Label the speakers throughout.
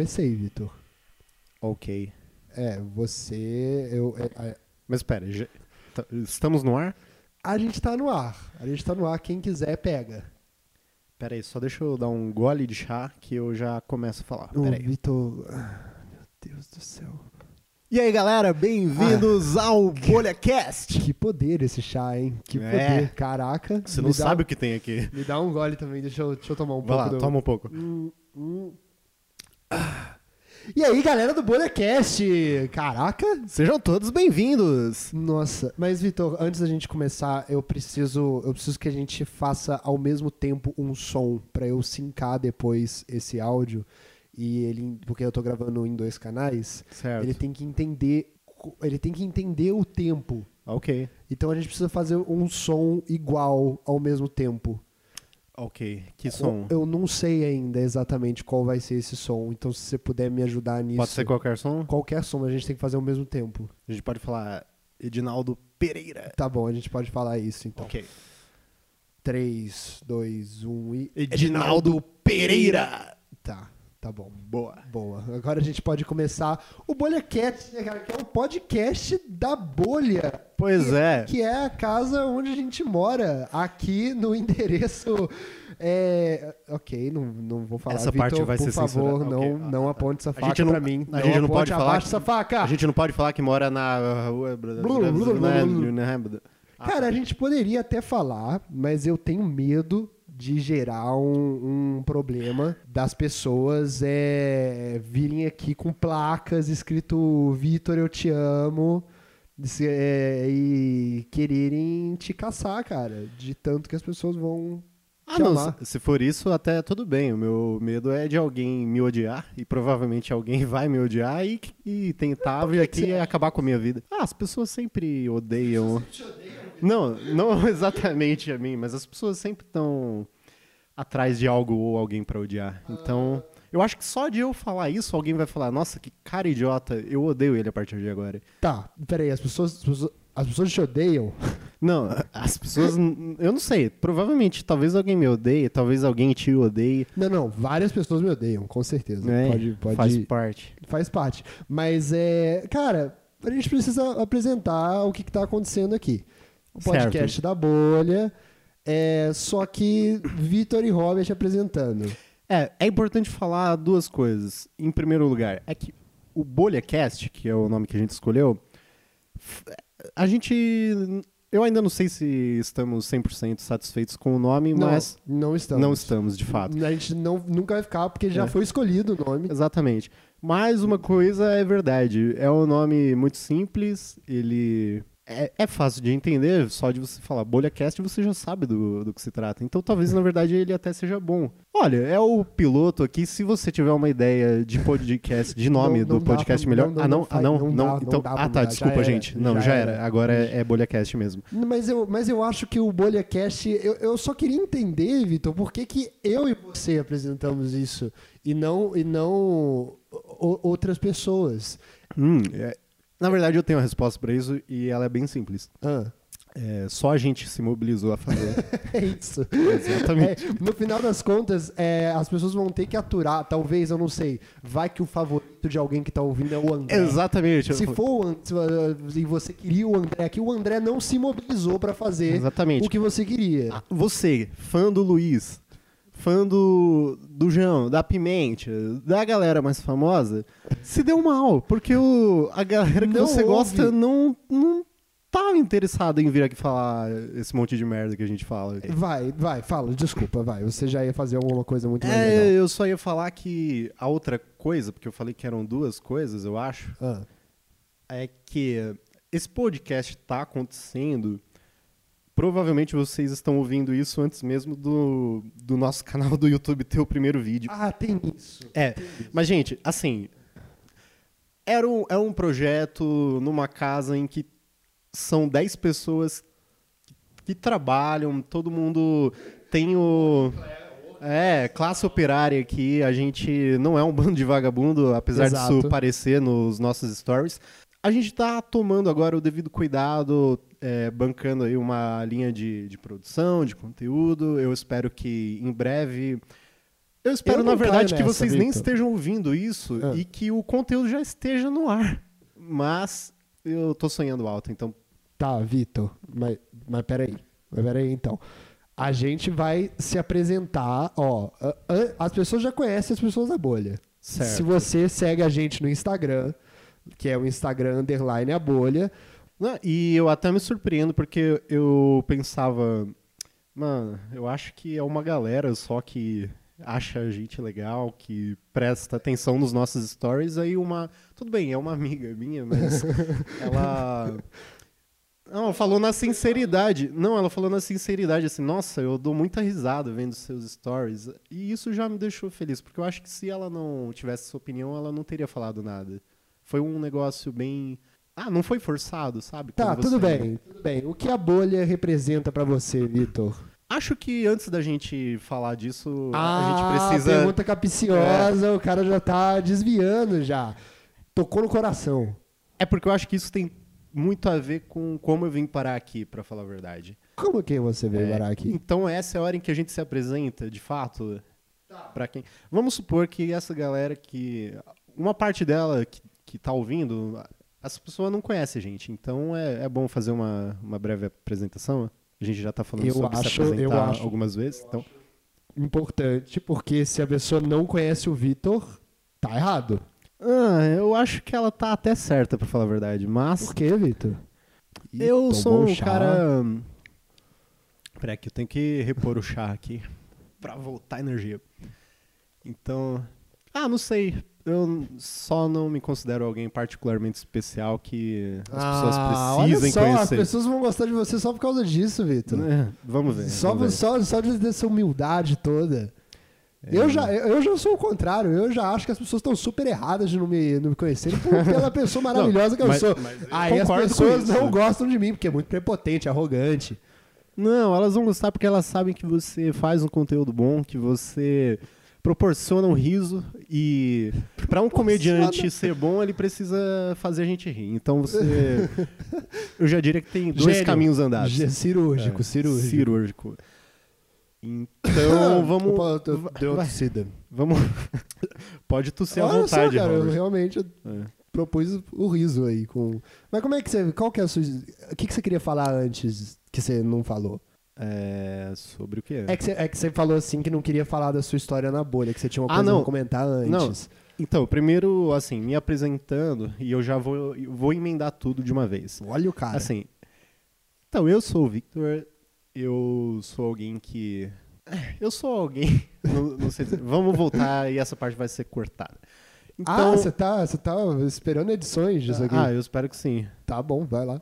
Speaker 1: comecei, Vitor.
Speaker 2: Ok.
Speaker 1: É, você. Eu, é,
Speaker 2: Mas espera, já- tá- estamos no ar?
Speaker 1: a gente tá no ar. A gente tá no ar. Quem quiser, pega.
Speaker 2: Pera aí, só deixa eu dar um gole de chá que eu já começo a falar. Pera aí.
Speaker 1: Vitor. ah, Meu Deus do céu.
Speaker 2: E aí, galera, bem-vindos ao BolhaCast!
Speaker 1: Que poder esse chá, hein? Que
Speaker 2: É.
Speaker 1: poder. Caraca.
Speaker 2: Você não
Speaker 1: dá-
Speaker 2: sabe o que tem aqui.
Speaker 1: Me dá um gole também. Deixa eu, deixa eu tomar um
Speaker 2: Vai
Speaker 1: pouco.
Speaker 2: lá,
Speaker 1: do...
Speaker 2: toma um pouco.
Speaker 1: Hum, hum. E aí, galera do BolhaCast? Caraca!
Speaker 2: Sejam todos bem-vindos!
Speaker 1: Nossa, mas Vitor, antes da gente começar, eu preciso, eu preciso que a gente faça ao mesmo tempo um som pra eu sincar depois esse áudio e ele, porque eu tô gravando em dois canais,
Speaker 2: Certo.
Speaker 1: ele tem que entender, ele tem que entender o tempo.
Speaker 2: Ok,
Speaker 1: Então a gente precisa fazer um som igual ao mesmo tempo.
Speaker 2: Ok. Que som?
Speaker 1: Eu não sei ainda exatamente qual vai ser esse som, então se você puder me ajudar nisso.
Speaker 2: Pode ser qualquer som?
Speaker 1: qualquer som, a gente tem que fazer ao mesmo tempo.
Speaker 2: A gente pode falar Edinaldo Pereira.
Speaker 1: Tá bom, a gente pode falar isso então.
Speaker 2: Ok.
Speaker 1: 3, 2, 1 e.
Speaker 2: Edinaldo Pereira!
Speaker 1: Tá, tá bom.
Speaker 2: Boa.
Speaker 1: Boa. Agora a gente pode começar o BolhaCast, né, cara? Que é o podcast da bolha.
Speaker 2: Pois
Speaker 1: que,
Speaker 2: é.
Speaker 1: Que é a casa onde a gente mora, aqui no endereço. É... Ok, não, não vou falar.
Speaker 2: Essa
Speaker 1: Vitor,
Speaker 2: parte vai
Speaker 1: por
Speaker 2: ser
Speaker 1: favor,
Speaker 2: censurada.
Speaker 1: não,
Speaker 2: Ok.
Speaker 1: não aponte essa faca
Speaker 2: não-
Speaker 1: pra mim.
Speaker 2: a gente não
Speaker 1: aponte
Speaker 2: pode falar que-
Speaker 1: essa faca.
Speaker 2: A gente não pode falar que mora na rua.
Speaker 1: Cara, a gente poderia até falar, mas eu tenho medo de gerar um, um problema das pessoas é, virem aqui com placas escrito Vitor, eu te amo. se- é, e quererem te caçar, cara. De tanto que as pessoas vão
Speaker 2: Ah,
Speaker 1: te
Speaker 2: não,
Speaker 1: amar.
Speaker 2: se, se for isso, até tudo bem. O meu medo é de alguém me odiar, e provavelmente alguém vai me odiar e, e tentar vir aqui e acabar com a minha vida. Ah, as pessoas sempre odeiam. Não, não exatamente a mim, mas as pessoas sempre estão atrás de algo ou alguém pra odiar. Então, eu acho que só de eu falar isso, alguém vai falar: nossa, que cara idiota, eu odeio ele a partir de agora.
Speaker 1: Tá, peraí, as pessoas, as pessoas, as pessoas te odeiam?
Speaker 2: Não, as pessoas. Eu não sei. Provavelmente, talvez alguém me odeie, talvez alguém te odeie.
Speaker 1: Não, não, várias pessoas me odeiam, com certeza.
Speaker 2: né?
Speaker 1: Pode, pode,
Speaker 2: Faz parte.
Speaker 1: faz parte. Mas é, cara, a gente precisa apresentar o que está acontecendo aqui. O podcast
Speaker 2: Certo.
Speaker 1: da bolha. É, só que Vitor e Robert apresentando.
Speaker 2: É, é importante falar duas coisas. Em primeiro lugar, é que o BolhaCast, que é o nome que a gente escolheu, a gente. Eu ainda não sei se estamos 100% satisfeitos com o nome, mas
Speaker 1: não, não estamos.
Speaker 2: não estamos, de fato.
Speaker 1: A gente não, nunca vai ficar porque já
Speaker 2: É.
Speaker 1: foi escolhido o nome.
Speaker 2: Exatamente. Mas uma coisa é verdade. É um nome muito simples, ele. É, é fácil de entender, só de você falar BolhaCast você já sabe do, do que se trata. Então talvez, na verdade, ele até seja bom. Olha, é o piloto aqui. Se você tiver uma ideia de podcast, de nome
Speaker 1: Não- não
Speaker 2: do podcast
Speaker 1: pra-
Speaker 2: melhor.
Speaker 1: não-
Speaker 2: ah, não,
Speaker 1: não
Speaker 2: ah, não,
Speaker 1: não dá-
Speaker 2: então, ah, tá, desculpa,
Speaker 1: era,
Speaker 2: gente. Não,
Speaker 1: já
Speaker 2: já,
Speaker 1: era.
Speaker 2: era. Agora é, é BolhaCast mesmo.
Speaker 1: Mas eu, mas eu acho que o BolhaCast. Eu, eu só queria entender, Vitor, por que, que eu e você apresentamos isso e não, e não outras pessoas.
Speaker 2: Hum, é- na verdade, eu tenho a resposta pra isso e ela é bem simples.
Speaker 1: Ah,
Speaker 2: É, só a gente se mobilizou a fazer.
Speaker 1: é isso.
Speaker 2: Exatamente.
Speaker 1: É, no final das contas, é, as pessoas vão ter que aturar, talvez, eu não sei, vai que o favorito de alguém que tá ouvindo é o André.
Speaker 2: Exatamente.
Speaker 1: Se for o André, e você queria o André aqui, o André não se mobilizou pra fazer
Speaker 2: Exatamente.
Speaker 1: o que você queria.
Speaker 2: Ah, Você, fã do Luiz, fã do, do João, da Pimente, da galera mais famosa, se deu mal, porque o, a galera que
Speaker 1: Não
Speaker 2: você gosta
Speaker 1: ouve.
Speaker 2: não, não tá interessada em vir aqui falar esse monte de merda que a gente fala.
Speaker 1: Vai, vai, fala, desculpa, vai. Você já ia fazer alguma coisa muito mais
Speaker 2: É,
Speaker 1: legal.
Speaker 2: eu só ia falar que a outra coisa, porque eu falei que eram duas coisas, eu acho,
Speaker 1: Ah,
Speaker 2: é que esse podcast tá acontecendo. Provavelmente vocês estão ouvindo isso antes mesmo do, do nosso canal do YouTube ter o primeiro vídeo.
Speaker 1: Ah, tem isso.
Speaker 2: É, mas gente, assim, era um, é um projeto numa casa em que são 10 pessoas que, trabalham, todo mundo tem o... É, classe operária aqui, a gente não é um bando de vagabundo, apesar
Speaker 1: Exato.
Speaker 2: disso parecer nos nossos stories. A gente tá tomando agora o devido cuidado, é, bancando aí uma linha de, de produção, de conteúdo. Eu espero que em breve Eu espero,
Speaker 1: Eu
Speaker 2: na verdade,
Speaker 1: caio
Speaker 2: que
Speaker 1: nessa,
Speaker 2: vocês nem
Speaker 1: Victor.
Speaker 2: estejam ouvindo isso
Speaker 1: Ah.
Speaker 2: e que o conteúdo já esteja no ar. Mas eu tô sonhando alto, então.
Speaker 1: Tá, Vitor, mas, mas peraí. Mas peraí, então. A gente vai se apresentar, ó. As pessoas já conhecem as pessoas da bolha.
Speaker 2: Certo.
Speaker 1: Se você segue a gente no Instagram, que é o Instagram underline a bolha,
Speaker 2: Não, e eu até me surpreendo porque eu pensava, mano, eu acho que é uma galera só que acha a gente legal, que presta atenção nos nossos stories, aí uma, tudo bem, é uma amiga minha, mas ela não, ela falou na sinceridade. Não, ela falou na sinceridade assim, nossa, eu dou muita risada vendo seus stories. E isso já me deixou feliz, porque eu acho que se ela não tivesse essa opinião, ela não teria falado nada. Foi um negócio bem ah, não foi forçado, sabe?
Speaker 1: Tá,
Speaker 2: Quando
Speaker 1: tudo
Speaker 2: você-
Speaker 1: bem, tudo bem. O que a bolha representa pra você, Vitor?
Speaker 2: Acho que antes da gente falar disso,
Speaker 1: Ah,
Speaker 2: a gente precisa.
Speaker 1: pergunta capiciosa, o cara já tá desviando já. Tocou no coração.
Speaker 2: É porque eu acho que isso tem muito a ver com como eu vim parar aqui, pra falar a verdade.
Speaker 1: Como que você veio
Speaker 2: É,
Speaker 1: parar aqui?
Speaker 2: Então essa é a hora em que a gente se apresenta, de fato, Pra quem. Vamos supor que essa galera que uma parte dela que, que tá ouvindo, essa pessoa não conhece a gente. Então é, é bom fazer uma, uma breve apresentação. A gente já tá falando
Speaker 1: Eu
Speaker 2: sobre se
Speaker 1: acho- eu
Speaker 2: apresentar
Speaker 1: acho-
Speaker 2: algumas vezes. Então,
Speaker 1: Importante, porque se a pessoa não conhece o Vitor, tá errado.
Speaker 2: ah, eu acho que ela tá até certa, pra falar a verdade. Mas
Speaker 1: Por quê, Vitor?
Speaker 2: Eu sou um
Speaker 1: chá.
Speaker 2: cara. Peraí, que eu tenho que repor o chá aqui pra voltar a energia. Então. Ah, não sei. Eu só não me considero alguém particularmente especial que as pessoas
Speaker 1: Ah,
Speaker 2: precisem
Speaker 1: olha só, as
Speaker 2: conhecer.
Speaker 1: pessoas vão gostar de você só por causa disso, Vitor.
Speaker 2: É, vamos ver.
Speaker 1: Só,
Speaker 2: vamos ver.
Speaker 1: só, só de dessa humildade toda.
Speaker 2: É.
Speaker 1: Eu, já, eu já sou o contrário. Eu já acho que as pessoas estão super erradas de não me, não me conhecerem por- pela pessoa maravilhosa que eu
Speaker 2: mas-
Speaker 1: sou.
Speaker 2: mas eu
Speaker 1: Aí as pessoas
Speaker 2: isso.
Speaker 1: não gostam de mim, porque é muito prepotente, arrogante.
Speaker 2: Não, elas vão gostar porque elas sabem que você faz um conteúdo bom, que você proporciona um riso e para um comediante ser bom, ele precisa fazer a gente rir. Então você eu já diria que tem dois
Speaker 1: Gênio.
Speaker 2: caminhos andados.
Speaker 1: Ge- Cirúrgico,
Speaker 2: É,
Speaker 1: cirúrgico.
Speaker 2: Cirúrgico. Então, vamos
Speaker 1: Opa, eu deu uma tossida.
Speaker 2: vamos Pode tossir à
Speaker 1: Olha só,
Speaker 2: vontade,
Speaker 1: cara, eu realmente
Speaker 2: É.
Speaker 1: propus o riso aí. Com... Mas como é que você. Qual que é a sua. O que, que você queria falar antes que você não falou?
Speaker 2: É, sobre o que?
Speaker 1: É que, você, é que você falou assim que não queria falar da sua história na bolha, que você tinha uma
Speaker 2: Ah,
Speaker 1: coisa
Speaker 2: não.
Speaker 1: pra comentar antes.
Speaker 2: Então, primeiro, assim, me apresentando e eu já vou, eu vou emendar tudo de uma vez.
Speaker 1: Olha o cara.
Speaker 2: Assim, então, eu sou o Victor, eu sou alguém que... Eu sou alguém... não, não sei dizer. Vamos voltar e essa parte vai ser cortada. Então,
Speaker 1: ah, você tá, você tá esperando edições disso aqui.
Speaker 2: ah, eu espero que sim.
Speaker 1: Tá bom, vai lá.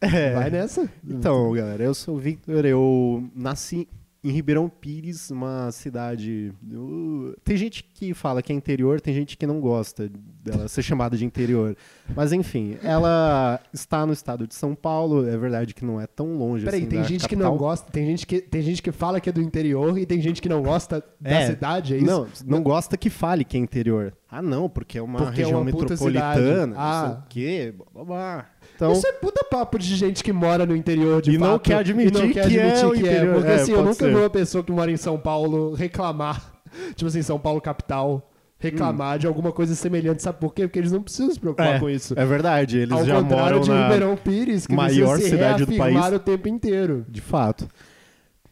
Speaker 2: É,
Speaker 1: Vai nessa.
Speaker 2: Então, galera, eu sou o Victor, eu nasci em Ribeirão Pires, uma cidade. uh, Tem gente que fala que é interior, tem gente que não gosta dela ser chamada de interior. Mas enfim, ela está no estado de São Paulo, é verdade que não é tão longe
Speaker 1: Peraí,
Speaker 2: assim.
Speaker 1: tem
Speaker 2: da
Speaker 1: gente que
Speaker 2: capital.
Speaker 1: não gosta, tem gente que, tem gente que fala que é do interior e tem gente que não gosta da
Speaker 2: É,
Speaker 1: cidade, é isso?
Speaker 2: Não, não gosta que fale que é interior. Ah, não, porque é uma
Speaker 1: Porque é
Speaker 2: região
Speaker 1: uma puta
Speaker 2: metropolitana,
Speaker 1: cidade.
Speaker 2: não
Speaker 1: Ah.
Speaker 2: sei o quê, blá, blá, blá. Então,
Speaker 1: Isso é puta papo de gente que mora no interior de
Speaker 2: E não
Speaker 1: fato,
Speaker 2: quer admitir
Speaker 1: não quer
Speaker 2: que é
Speaker 1: admitir
Speaker 2: o
Speaker 1: que
Speaker 2: interior.
Speaker 1: Porque
Speaker 2: É,
Speaker 1: assim, eu nunca
Speaker 2: ser.
Speaker 1: vi uma pessoa que mora em São Paulo reclamar, tipo assim, São Paulo capital, reclamar de alguma coisa semelhante. Sabe por quê? Porque eles não precisam se preocupar
Speaker 2: é,
Speaker 1: com isso.
Speaker 2: é verdade, eles
Speaker 1: Ao
Speaker 2: já
Speaker 1: contrário
Speaker 2: moram
Speaker 1: de
Speaker 2: na...
Speaker 1: Ribeirão Pires, que
Speaker 2: maior
Speaker 1: se
Speaker 2: cidade do país.
Speaker 1: o tempo inteiro.
Speaker 2: De fato.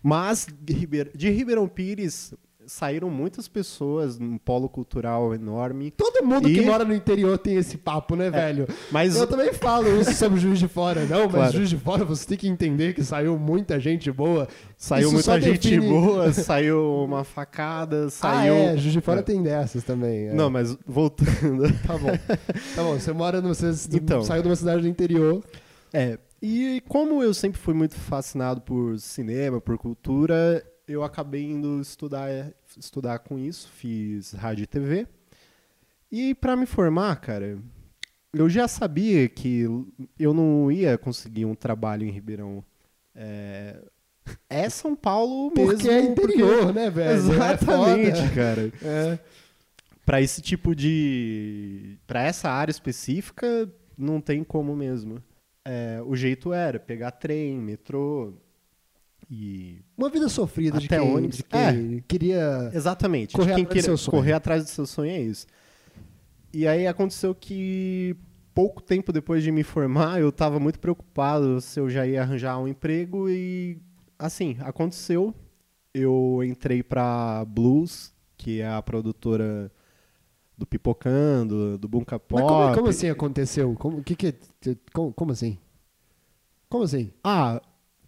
Speaker 2: Mas de Ribeirão Pires saíram muitas pessoas num polo cultural enorme.
Speaker 1: Todo mundo
Speaker 2: E-
Speaker 1: que mora no interior tem esse papo, né, velho?
Speaker 2: Mas
Speaker 1: Eu também falo isso sobre Juiz de Fora. Não, mas
Speaker 2: Claro.
Speaker 1: Juiz de Fora você tem que entender que saiu muita gente boa.
Speaker 2: saiu
Speaker 1: Isso
Speaker 2: muita gente
Speaker 1: define-
Speaker 2: boa, saiu uma facada,
Speaker 1: Ah,
Speaker 2: saiu.
Speaker 1: é, Juiz de Fora
Speaker 2: É.
Speaker 1: tem dessas também. é.
Speaker 2: Não, mas voltando.
Speaker 1: Tá bom. Tá bom, você mora no. Você
Speaker 2: Então.
Speaker 1: saiu de uma cidade do interior.
Speaker 2: É. E como eu sempre fui muito fascinado por cinema, por cultura, eu acabei indo estudar, estudar com isso, fiz rádio e TV. E pra me formar, cara, eu já sabia que eu não ia conseguir um trabalho em Ribeirão. É, é São Paulo mesmo.
Speaker 1: Porque é interior, né, velho?
Speaker 2: Exatamente,
Speaker 1: É
Speaker 2: cara.
Speaker 1: É.
Speaker 2: Pra esse tipo de. Pra essa área específica, não tem como mesmo. É, o jeito era pegar trem, metrô. E
Speaker 1: Uma vida sofrida de
Speaker 2: Até
Speaker 1: quem,
Speaker 2: ônibus.
Speaker 1: de quem queria...
Speaker 2: Exatamente.
Speaker 1: Correr
Speaker 2: quem
Speaker 1: atrás
Speaker 2: queira correr atrás do seu sonho é isso. E aí aconteceu que pouco tempo depois de me formar, eu estava muito preocupado se eu já ia arranjar um emprego e assim, aconteceu. Eu entrei para Blues, que é a produtora do Pipocando, do Bunka Pop.
Speaker 1: Mas como, como assim aconteceu? Como, que que, como, como assim? Como assim?
Speaker 2: Ah,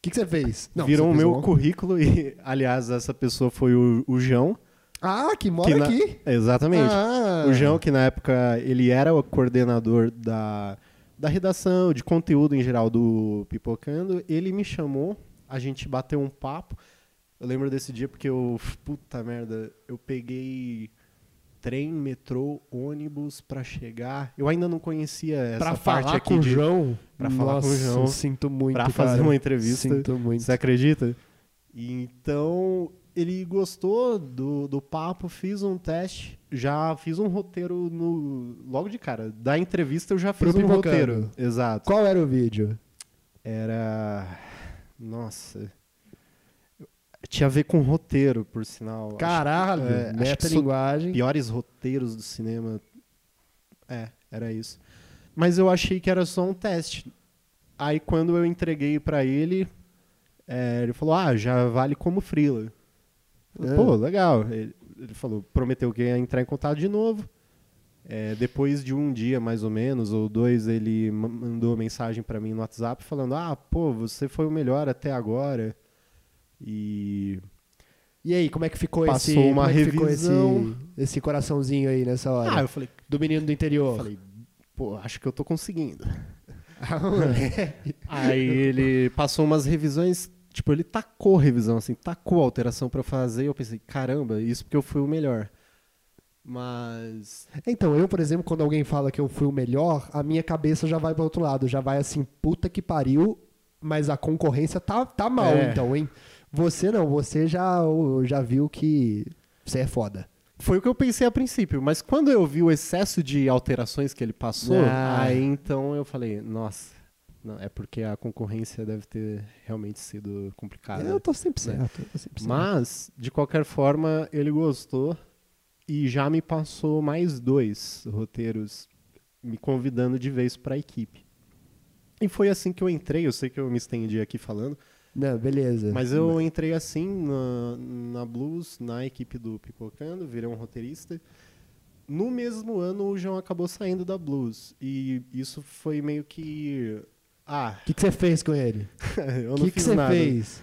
Speaker 1: que, que você fez?
Speaker 2: viram
Speaker 1: você
Speaker 2: o meu currículo e, aliás, essa pessoa foi o, o João.
Speaker 1: Ah, que mora
Speaker 2: que na-
Speaker 1: aqui.
Speaker 2: Exatamente.
Speaker 1: Ah.
Speaker 2: O João, que na época ele era o coordenador da, da redação, de conteúdo em geral do Pipocando, ele me chamou, a gente bateu um papo. Eu lembro desse dia porque eu, puta merda, eu peguei trem, metrô, ônibus pra chegar. Eu ainda não conhecia essa
Speaker 1: Pra
Speaker 2: parte
Speaker 1: falar
Speaker 2: aqui
Speaker 1: com o
Speaker 2: de
Speaker 1: João.
Speaker 2: pra falar com o João,
Speaker 1: Sinto muito,
Speaker 2: pra fazer uma entrevista.
Speaker 1: Sinto muito.
Speaker 2: Você acredita? Então, ele gostou do, do papo, fiz um teste, já fiz um roteiro no logo de cara. Da entrevista eu já fiz
Speaker 1: Pro
Speaker 2: um roteiro. Exato.
Speaker 1: Qual era o vídeo?
Speaker 2: Era. Nossa. Tinha a ver com roteiro, por sinal.
Speaker 1: Caralho,
Speaker 2: é, acho
Speaker 1: metalinguagem.
Speaker 2: piores roteiros do cinema. É, era isso. Mas eu achei que era só um teste. Aí quando eu entreguei pra ele, é, ele falou: "Ah, já vale como freela".
Speaker 1: Ah.
Speaker 2: Pô, legal. Ele, ele falou, prometeu que ia entrar em contato de novo. É, depois de um dia mais ou menos ou dois, ele ma- mandou mensagem pra mim no WhatsApp falando: "Ah, pô, você foi o melhor até agora". E
Speaker 1: E aí, como é que ficou
Speaker 2: Passou
Speaker 1: esse,
Speaker 2: uma
Speaker 1: é
Speaker 2: revisão.
Speaker 1: esse, esse coraçãozinho aí nessa hora?
Speaker 2: ah, eu falei,
Speaker 1: Do menino do interior.
Speaker 2: falei, pô, acho que eu tô conseguindo.
Speaker 1: Ah.
Speaker 2: Aí ele passou umas revisões, tipo, ele tacou revisão, assim, tacou alteração pra eu fazer, e eu pensei, caramba, isso porque eu fui o melhor. Mas.
Speaker 1: então, eu, por exemplo, quando alguém fala que eu fui o melhor, a minha cabeça já vai pro outro lado. Já vai assim, puta que pariu, mas a concorrência tá, tá mal,
Speaker 2: É.
Speaker 1: então, hein? Você não, você já, já viu que você é foda.
Speaker 2: Foi o que eu pensei a princípio, mas quando eu vi o excesso de alterações que ele passou,
Speaker 1: Ah.
Speaker 2: aí então eu falei, nossa, não, é porque a concorrência deve ter realmente sido complicada.
Speaker 1: eu tô sempre
Speaker 2: né?
Speaker 1: certo. Tô sempre certo.
Speaker 2: Mas, de qualquer forma, ele gostou e já me passou mais dois roteiros me convidando de vez para a equipe. E foi assim que eu entrei. Eu sei que eu me estendi aqui falando,
Speaker 1: Não, beleza.
Speaker 2: mas eu entrei assim na, na Blues, na equipe do Pipocando, virei um roteirista. No mesmo ano, o João acabou saindo da Blues. E isso foi meio que. Ah,
Speaker 1: O que, que você fez com ele?
Speaker 2: eu
Speaker 1: O
Speaker 2: não
Speaker 1: que, que
Speaker 2: fiz
Speaker 1: você
Speaker 2: nada.
Speaker 1: fez?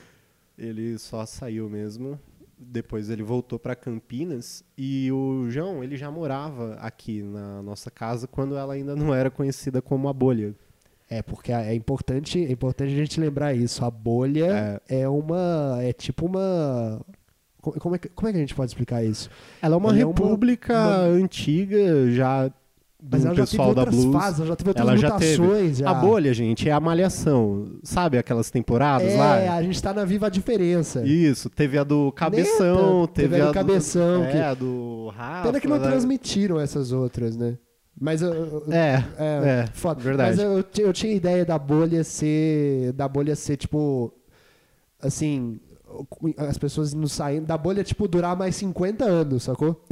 Speaker 2: Ele só saiu mesmo. Depois ele voltou para Campinas e o João, ele já morava aqui na nossa casa quando ela ainda não era conhecida como a Bolha.
Speaker 1: É, porque é importante, é importante a gente lembrar isso. A bolha é, uma. É tipo uma. co- Como é, que, como é que a gente pode explicar isso?
Speaker 2: Ela é uma
Speaker 1: Ela é uma-
Speaker 2: república
Speaker 1: uma-
Speaker 2: antiga já do
Speaker 1: Mas ela já teve
Speaker 2: pessoal da
Speaker 1: outras
Speaker 2: Blues.
Speaker 1: fases, ela já teve outras
Speaker 2: Ela já teve.
Speaker 1: mutações. Já
Speaker 2: A Bolha, gente, é a malhação. Sabe aquelas temporadas
Speaker 1: É,
Speaker 2: lá?
Speaker 1: a gente tá na Viva a Diferença.
Speaker 2: Isso, teve a do Cabeção, teve,
Speaker 1: teve a do
Speaker 2: do
Speaker 1: Cabeção,
Speaker 2: É,
Speaker 1: que-
Speaker 2: a do Rafa.
Speaker 1: Pena que não
Speaker 2: né?
Speaker 1: transmitiram essas outras, né? Mas eu.
Speaker 2: É,
Speaker 1: É,
Speaker 2: é,
Speaker 1: foda.
Speaker 2: verdade.
Speaker 1: Mas eu, eu tinha ideia da bolha ser. Da bolha ser, tipo. Assim. As pessoas não saindo. Da bolha, tipo, durar mais 50 anos, sacou?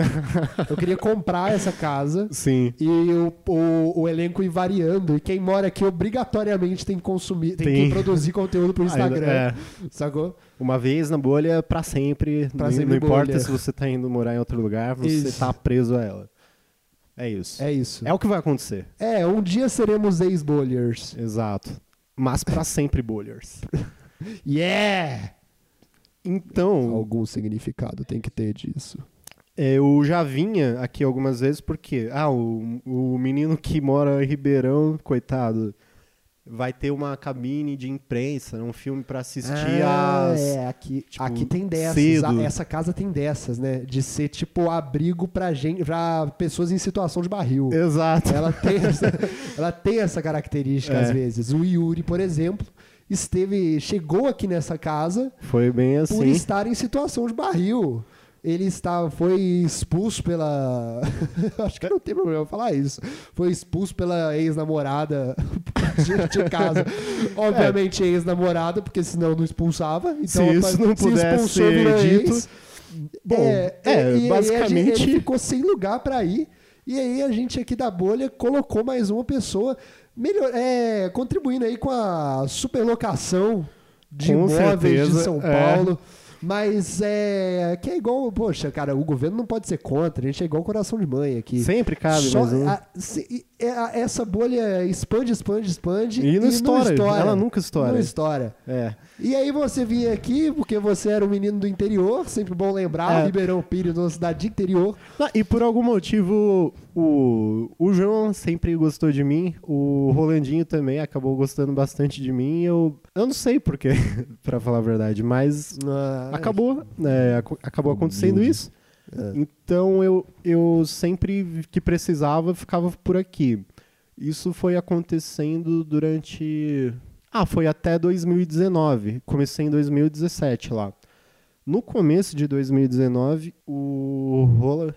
Speaker 1: eu queria comprar essa casa
Speaker 2: sim.
Speaker 1: e o, o, o elenco ir variando. E quem mora aqui obrigatoriamente tem que consumir, tem,
Speaker 2: Tem.
Speaker 1: que produzir conteúdo pro Instagram.
Speaker 2: É.
Speaker 1: Sacou?
Speaker 2: Uma vez na bolha, pra sempre.
Speaker 1: Pra
Speaker 2: não,
Speaker 1: sempre
Speaker 2: não importa
Speaker 1: bolha.
Speaker 2: se você tá indo morar em outro lugar, você
Speaker 1: Isso.
Speaker 2: tá preso a ela. É isso.
Speaker 1: É isso.
Speaker 2: É o que vai acontecer.
Speaker 1: É, um dia seremos ex-bolhers.
Speaker 2: Exato. Mas pra sempre bolhers.
Speaker 1: Yeah!
Speaker 2: Então,
Speaker 1: Algum significado tem que ter disso.
Speaker 2: eu já vinha aqui algumas vezes porque, ah, o, o menino que mora em Ribeirão, coitado, vai ter uma cabine de imprensa, um filme pra assistir
Speaker 1: Ah,
Speaker 2: às.
Speaker 1: é, aqui,
Speaker 2: tipo,
Speaker 1: aqui tem dessas.
Speaker 2: cedo.
Speaker 1: Essa casa tem dessas, né? De ser tipo abrigo pra gente, pra pessoas em situação de barril.
Speaker 2: Exato.
Speaker 1: Ela tem essa, ela tem essa característica
Speaker 2: É.
Speaker 1: às vezes. O Yuri, por exemplo, esteve, chegou aqui nessa casa
Speaker 2: Foi bem
Speaker 1: por
Speaker 2: assim.
Speaker 1: estar em situação de barril. Ele está, foi expulso pela. Acho que não tem problema falar isso. Foi expulso pela ex-namorada de, de casa. Obviamente, ex-namorada, porque senão não expulsava. Então,
Speaker 2: Se isso não
Speaker 1: se
Speaker 2: pudesse
Speaker 1: expulsou,
Speaker 2: ser dito,
Speaker 1: ex.
Speaker 2: Bom,
Speaker 1: É,
Speaker 2: é,
Speaker 1: e- e gente-
Speaker 2: basicamente-
Speaker 1: ele ficou sem lugar pra ir. E aí a gente aqui da bolha colocou mais uma pessoa melhor, é, contribuindo aí com a superlocação de
Speaker 2: Com
Speaker 1: imóveis
Speaker 2: certeza,
Speaker 1: de São
Speaker 2: é.
Speaker 1: Mas é. Que é igual. Poxa, cara, o governo não pode ser contra. A gente é igual coração de mãe aqui.
Speaker 2: Sempre cabe,
Speaker 1: Só-
Speaker 2: mas
Speaker 1: a- se- essa bolha expande, expande, expande.
Speaker 2: E não estoura, ela nunca estoura.
Speaker 1: Não estoura.
Speaker 2: É.
Speaker 1: E aí você vinha aqui, porque você era um menino do interior, sempre bom lembrar,
Speaker 2: É.
Speaker 1: Ribeirão Pires, uma cidade de interior.
Speaker 2: Ah, e por algum motivo, o, o João sempre gostou de mim, o Rolandinho também acabou gostando bastante de mim. Eu, eu não sei porquê, pra falar a verdade, mas
Speaker 1: Ah,
Speaker 2: acabou, aco- acabou acontecendo
Speaker 1: Humilde.
Speaker 2: Isso. Então eu, eu sempre que precisava ficava por aqui. Isso foi acontecendo durante. Ah, foi até 2019. Comecei em 2017 lá. No começo de 2019, o Rola,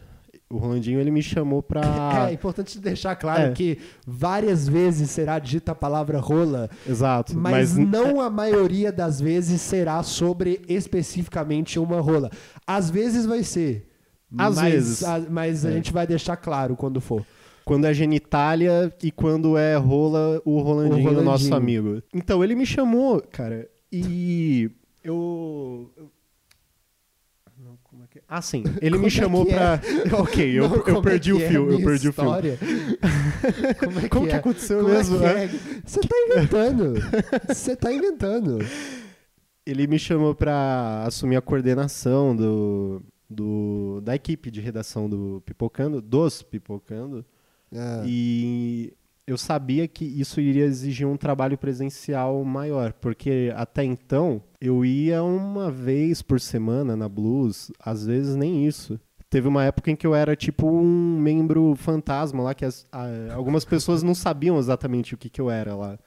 Speaker 2: o Rolandinho, ele me chamou pra.
Speaker 1: É importante deixar claro
Speaker 2: É.
Speaker 1: que várias vezes será dita a palavra rola,
Speaker 2: Exato.
Speaker 1: mas,
Speaker 2: Mas,
Speaker 1: não a maioria das vezes será sobre especificamente uma rola. Às vezes vai ser.
Speaker 2: Às
Speaker 1: mas,
Speaker 2: vezes.
Speaker 1: a- mas a
Speaker 2: É.
Speaker 1: gente vai deixar claro quando for.
Speaker 2: quando é genitália e quando é rola, o Rolandinho,
Speaker 1: O Rolandinho.
Speaker 2: nosso amigo. Então, ele me chamou, cara, e eu. Não, como é que é? Ah, sim. Ele
Speaker 1: Como
Speaker 2: me
Speaker 1: é
Speaker 2: chamou
Speaker 1: que
Speaker 2: pra. Ok, eu,
Speaker 1: Não,
Speaker 2: eu
Speaker 1: é
Speaker 2: perdi o
Speaker 1: é a
Speaker 2: fio, eu perdi o fio.
Speaker 1: história? Como é que,
Speaker 2: Como que
Speaker 1: é?
Speaker 2: aconteceu
Speaker 1: Como é
Speaker 2: mesmo?
Speaker 1: é? Você tá inventando. Você tá inventando.
Speaker 2: Ele me chamou pra assumir a coordenação do, do, da equipe de redação do Pipocando, dos Pipocando.
Speaker 1: Ah.
Speaker 2: E eu sabia que isso iria exigir um trabalho presencial maior, porque até então eu ia uma vez por semana na Blues, às vezes nem isso. Teve uma época em que eu era tipo um membro fantasma lá, que as- a- algumas pessoas não sabiam exatamente o que, que eu era lá.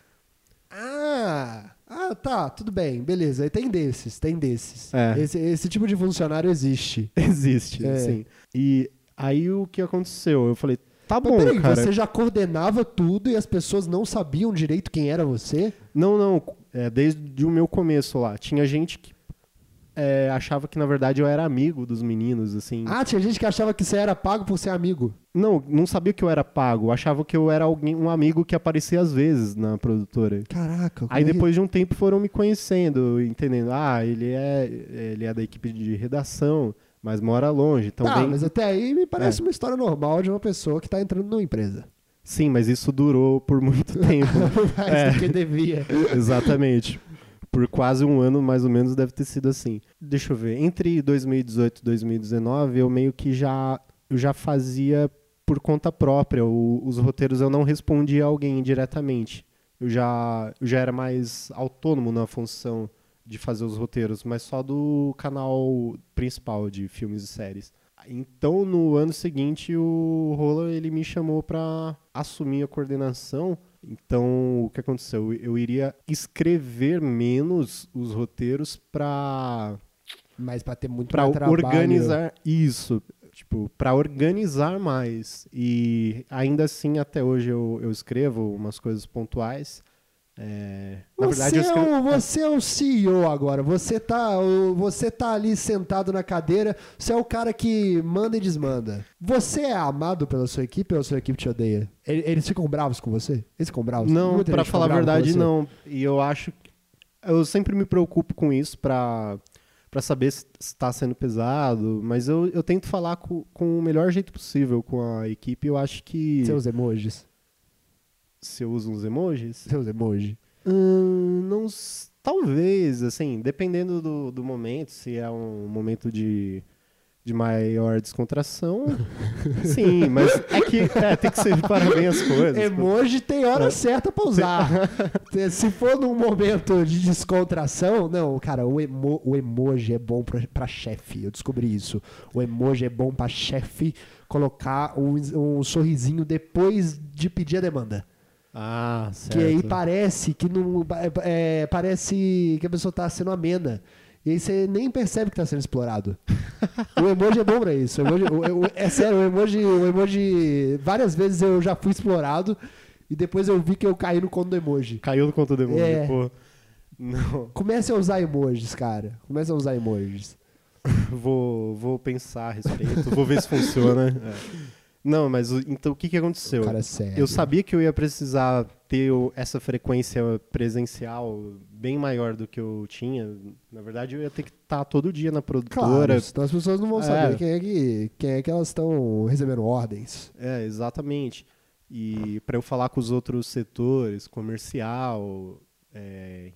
Speaker 1: Ah, ah, tá, tudo bem, beleza. Aí Tem desses, tem desses.
Speaker 2: É.
Speaker 1: Esse, esse tipo de funcionário existe.
Speaker 2: Existe,
Speaker 1: É.
Speaker 2: sim. E aí o que aconteceu? Eu falei, tá
Speaker 1: Mas
Speaker 2: bom,
Speaker 1: peraí,
Speaker 2: cara.
Speaker 1: você já coordenava tudo e as pessoas não sabiam direito quem era você?
Speaker 2: Não, não. É, desde o meu começo lá. Tinha gente que é, achava que, na verdade, eu era amigo dos meninos, assim.
Speaker 1: Ah, tinha gente que achava que você era pago por ser amigo.
Speaker 2: Não, não sabia que eu era pago. Achava que eu era alguém, um amigo que aparecia às vezes na produtora.
Speaker 1: Caraca.
Speaker 2: Aí depois de um tempo foram me conhecendo, entendendo. Ah, ele é, ele é da equipe de redação, mas mora longe. Então
Speaker 1: Tá,
Speaker 2: vem-
Speaker 1: mas até aí me parece
Speaker 2: É.
Speaker 1: uma história normal de uma pessoa que tá entrando numa empresa.
Speaker 2: Sim, mas isso durou por muito tempo.
Speaker 1: Mais
Speaker 2: É.
Speaker 1: do que devia.
Speaker 2: Exatamente. Por quase um ano, mais ou menos, deve ter sido assim. Deixa eu ver. Entre 2018 e 2019, eu meio que já, eu já fazia por conta própria. O- os roteiros eu não respondia a alguém diretamente. Eu já, eu já era mais autônomo na função de fazer os roteiros, mas só do canal principal de filmes e séries. Então, no ano seguinte, o Rola ele me chamou para assumir a coordenação. Então, o que aconteceu? Eu iria escrever menos os roteiros para
Speaker 1: Mas pra ter muito
Speaker 2: para organizar isso, tipo, para organizar mais. E ainda assim, até hoje eu, eu escrevo umas coisas pontuais. É, na
Speaker 1: Você,
Speaker 2: verdade,
Speaker 1: é o, você é o CEO agora. Você tá, você tá ali sentado na cadeira. Você é o cara que manda e desmanda. Você é amado pela sua equipe ou a sua equipe te odeia? Eles ficam bravos com você? Eles ficam bravos?
Speaker 2: Não,
Speaker 1: fica
Speaker 2: falar a verdade, não. E eu acho que eu sempre me preocupo com isso pra para saber se está sendo pesado, mas eu, eu tento falar com, com o melhor jeito possível com a equipe. Eu acho que
Speaker 1: Seus emojis.
Speaker 2: Se eu uso uns emojis,
Speaker 1: Seus emojis.
Speaker 2: Hum, não, talvez, assim, dependendo do, do momento, se é um momento de, de maior descontração, sim, mas é que é, tem que separar bem as coisas.
Speaker 1: Emoji tem hora certa pra usar. Se for num momento de descontração, não, cara, o, emo- o emoji é bom pra, pra chefe. Eu descobri isso. O emoji é bom pra chefe colocar um, um sorrisinho depois de pedir a demanda.
Speaker 2: Ah, certo.
Speaker 1: Que aí parece que não. é, parece que a pessoa tá sendo amena. E aí você nem percebe que tá sendo explorado. o emoji é bom pra isso. O emoji- o- o- é sério, o emoji, o emoji. Várias vezes eu já fui explorado E depois eu vi que eu caí no conto do emoji.
Speaker 2: Caiu no conto do emoji,
Speaker 1: É.
Speaker 2: pô. Não,
Speaker 1: Comece a usar emojis, cara. Comece a usar emojis.
Speaker 2: vou, vou pensar a respeito, vou ver se funciona. É. Não, mas o- então o que, que aconteceu?
Speaker 1: Cara, é sério.
Speaker 2: Eu sabia que eu ia precisar ter o- essa frequência presencial bem maior do que eu tinha. Na verdade, eu ia ter que estar todo dia na
Speaker 1: Claro,
Speaker 2: produtora.
Speaker 1: senão as pessoas não vão
Speaker 2: É.
Speaker 1: saber quem é que, quem é que elas estão recebendo ordens.
Speaker 2: É, exatamente. E para eu falar com os outros setores, comercial, é,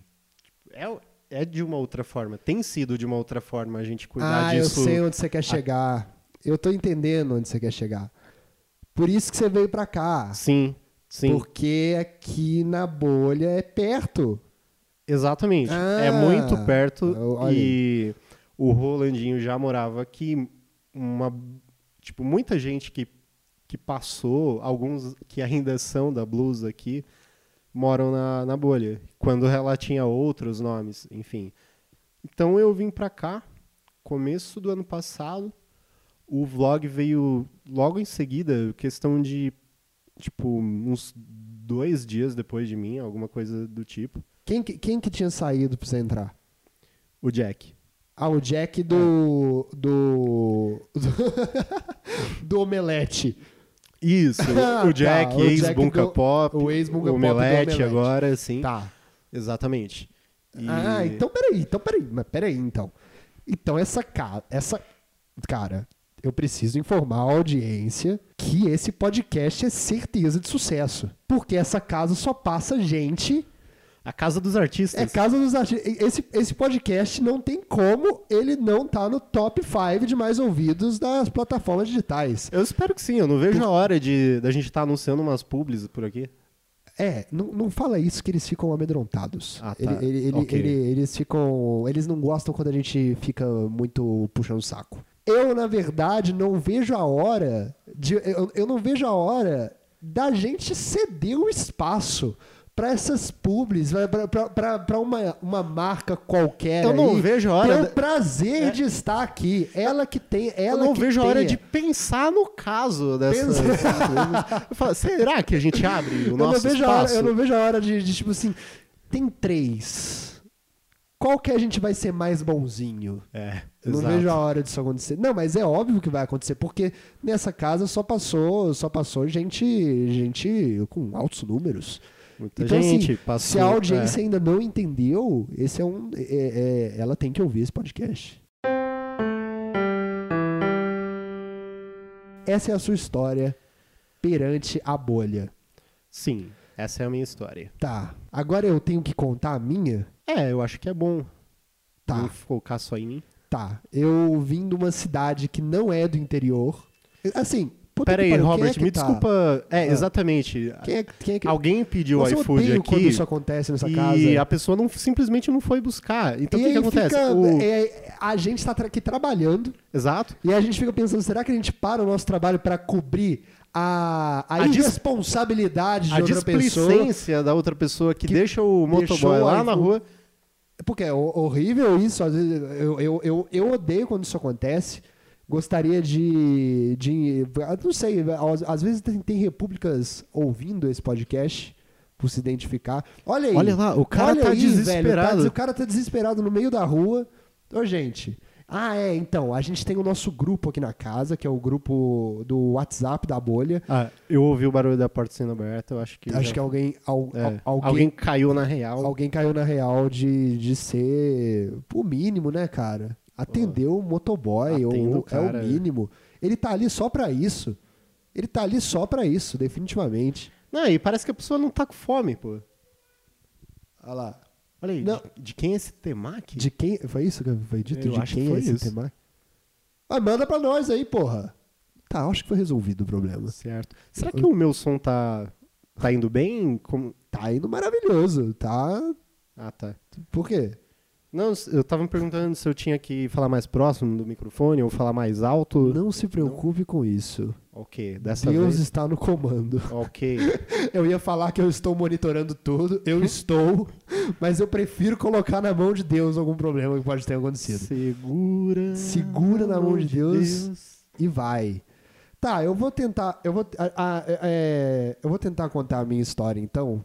Speaker 2: é, é de uma outra forma. Tem sido de uma outra forma a gente cuidar
Speaker 1: ah, eu
Speaker 2: disso.
Speaker 1: sei onde você quer chegar. Eu tô entendendo onde você quer chegar. Por isso que você veio pra cá.
Speaker 2: Sim, sim.
Speaker 1: Porque aqui na bolha é perto.
Speaker 2: Exatamente.
Speaker 1: Ah,
Speaker 2: é muito perto
Speaker 1: olha
Speaker 2: e o Rolandinho já morava aqui. Uma, tipo, muita gente que, que passou, alguns que ainda são da blues aqui, moram na, na bolha. Quando ela tinha outros nomes, enfim. Então eu vim pra cá, começo do ano passado. O vlog veio logo em seguida, questão de, tipo, uns dois dias depois de mim, alguma coisa do tipo.
Speaker 1: Quem que, quem que tinha saído pra você entrar?
Speaker 2: O Jack.
Speaker 1: Ah, o Jack do. Do. Do, Omelete.
Speaker 2: Isso,
Speaker 1: Ah,
Speaker 2: o Jack,
Speaker 1: tá, o Jack
Speaker 2: ex-Bunka
Speaker 1: do-
Speaker 2: Pop,
Speaker 1: o ex-Bunka Pop do
Speaker 2: Omelete
Speaker 1: Omelete.
Speaker 2: agora, sim.
Speaker 1: Tá.
Speaker 2: Exatamente. E-
Speaker 1: Ah, então peraí, então peraí, mas peraí, então. Então essa cara, essa. Cara, eu preciso informar a audiência que esse podcast é certeza de sucesso. Porque essa casa só passa gente.
Speaker 2: A Casa dos Artistas.
Speaker 1: É casa dos artistas. Esse, esse podcast não tem como ele não tá no top 5 de mais ouvidos das plataformas digitais.
Speaker 2: Eu espero que sim, eu não vejo a hora de da gente estar anunciando umas publis por aqui.
Speaker 1: É, não, não fala isso que eles ficam amedrontados.
Speaker 2: Ah, tá.
Speaker 1: Ele- ele- ele-
Speaker 2: Ok.
Speaker 1: ele- eles ficam. Eles não gostam quando a gente fica muito puxando o saco. Eu, na verdade, não vejo a hora. De, eu, eu não vejo a hora da gente ceder o espaço para essas publis, para uma, uma marca qualquer.
Speaker 2: Eu não
Speaker 1: aí,
Speaker 2: vejo a hora
Speaker 1: Ter o prazer
Speaker 2: É.
Speaker 1: de estar aqui. Ela que tem.
Speaker 2: Eu
Speaker 1: Ela
Speaker 2: não
Speaker 1: que
Speaker 2: vejo a hora de pensar no caso dessa.
Speaker 1: Pensa-
Speaker 2: Eu será que a gente abre o
Speaker 1: eu não,
Speaker 2: nosso
Speaker 1: vejo a hora,
Speaker 2: espaço?
Speaker 1: eu não vejo a hora de, de, tipo assim, tem três. Qual que a gente vai ser mais bonzinho?
Speaker 2: É,
Speaker 1: não
Speaker 2: exato.
Speaker 1: vejo a hora disso acontecer. Não, mas é óbvio que vai acontecer, porque nessa casa só passou, só passou gente, gente com altos números.
Speaker 2: Muita
Speaker 1: Então, assim,
Speaker 2: gente passou.
Speaker 1: Se a audiência ainda não entendeu, esse é um, é- é- ela tem que ouvir esse podcast. Essa é a sua história perante a bolha.
Speaker 2: é. Sim, essa é a minha história.
Speaker 1: Tá. Agora eu tenho que contar a minha?
Speaker 2: É, eu acho que é bom
Speaker 1: Tá.
Speaker 2: não focar só em mim.
Speaker 1: Tá. Eu vim de uma cidade que não é do interior. Assim,
Speaker 2: Pera aí, Robert,
Speaker 1: é
Speaker 2: me
Speaker 1: tá?
Speaker 2: desculpa. É,
Speaker 1: Ah.
Speaker 2: exatamente.
Speaker 1: Quem é, quem é que...
Speaker 2: Alguém pediu
Speaker 1: Nossa,
Speaker 2: iFood
Speaker 1: odeio quando
Speaker 2: aqui
Speaker 1: isso acontece nessa
Speaker 2: e
Speaker 1: casa.
Speaker 2: a pessoa não, simplesmente não foi buscar. Então
Speaker 1: e
Speaker 2: o que, que acontece?
Speaker 1: fica-
Speaker 2: O-
Speaker 1: é, a gente tá tra- aqui trabalhando
Speaker 2: Exato.
Speaker 1: e a gente fica pensando, será que a gente para o nosso trabalho para cobrir a, a,
Speaker 2: A dis-
Speaker 1: irresponsabilidade de
Speaker 2: A
Speaker 1: outra pessoa?
Speaker 2: displicência da outra pessoa que,
Speaker 1: que
Speaker 2: deixa o motoboy lá
Speaker 1: o
Speaker 2: na rua.
Speaker 1: Porque é ho- horrível isso, às vezes eu, eu, eu, eu odeio quando isso acontece. Gostaria de. de eu não sei, às, vezes tem, tem repúblicas ouvindo esse podcast por se identificar. Olha aí.
Speaker 2: Olha lá, o cara tá
Speaker 1: aí, velho,
Speaker 2: desesperado.
Speaker 1: tá- o cara tá desesperado no meio da rua. Ô, gente. Ah, é, então, a gente tem o nosso grupo aqui na casa, que é o grupo do WhatsApp da bolha.
Speaker 2: Ah, eu ouvi o barulho da porta sendo aberta, eu acho que.
Speaker 1: Acho
Speaker 2: já-
Speaker 1: que alguém, al-
Speaker 2: é,
Speaker 1: al- alguém,
Speaker 2: alguém caiu na real.
Speaker 1: Alguém caiu na real de, de ser o mínimo, né, cara? Atender o motoboy,
Speaker 2: Atenda
Speaker 1: ou,
Speaker 2: cara.
Speaker 1: é o mínimo. Ele tá ali só pra isso. Ele tá ali só pra isso, definitivamente.
Speaker 2: Não, e parece que a pessoa não tá com fome, pô.
Speaker 1: Olha lá.
Speaker 2: Olha aí,
Speaker 1: Não.
Speaker 2: de, de quem é esse temaki?
Speaker 1: De quem. Foi isso que foi dito?
Speaker 2: Eu
Speaker 1: de
Speaker 2: acho que
Speaker 1: quem
Speaker 2: foi
Speaker 1: é esse
Speaker 2: isso.
Speaker 1: tema? Ah, manda pra nós aí, porra. Tá, acho que foi resolvido o problema.
Speaker 2: Certo. Será que o meu som tá, tá indo bem? Como...
Speaker 1: Tá indo maravilhoso, tá?
Speaker 2: Ah, tá.
Speaker 1: Por quê?
Speaker 2: Não, eu tava me perguntando se eu tinha que falar mais próximo do microfone ou falar mais alto.
Speaker 1: Não se preocupe com isso.
Speaker 2: Ok, dessa
Speaker 1: Deus
Speaker 2: vez.
Speaker 1: está no comando.
Speaker 2: Ok.
Speaker 1: Eu ia falar que eu estou monitorando tudo, eu estou, mas eu prefiro colocar na mão de Deus algum problema que pode ter acontecido.
Speaker 2: Segura.
Speaker 1: Segura na mão de Deus. E vai. Tá, eu vou tentar. Eu vou, a- a- é, eu vou tentar contar a minha história, então.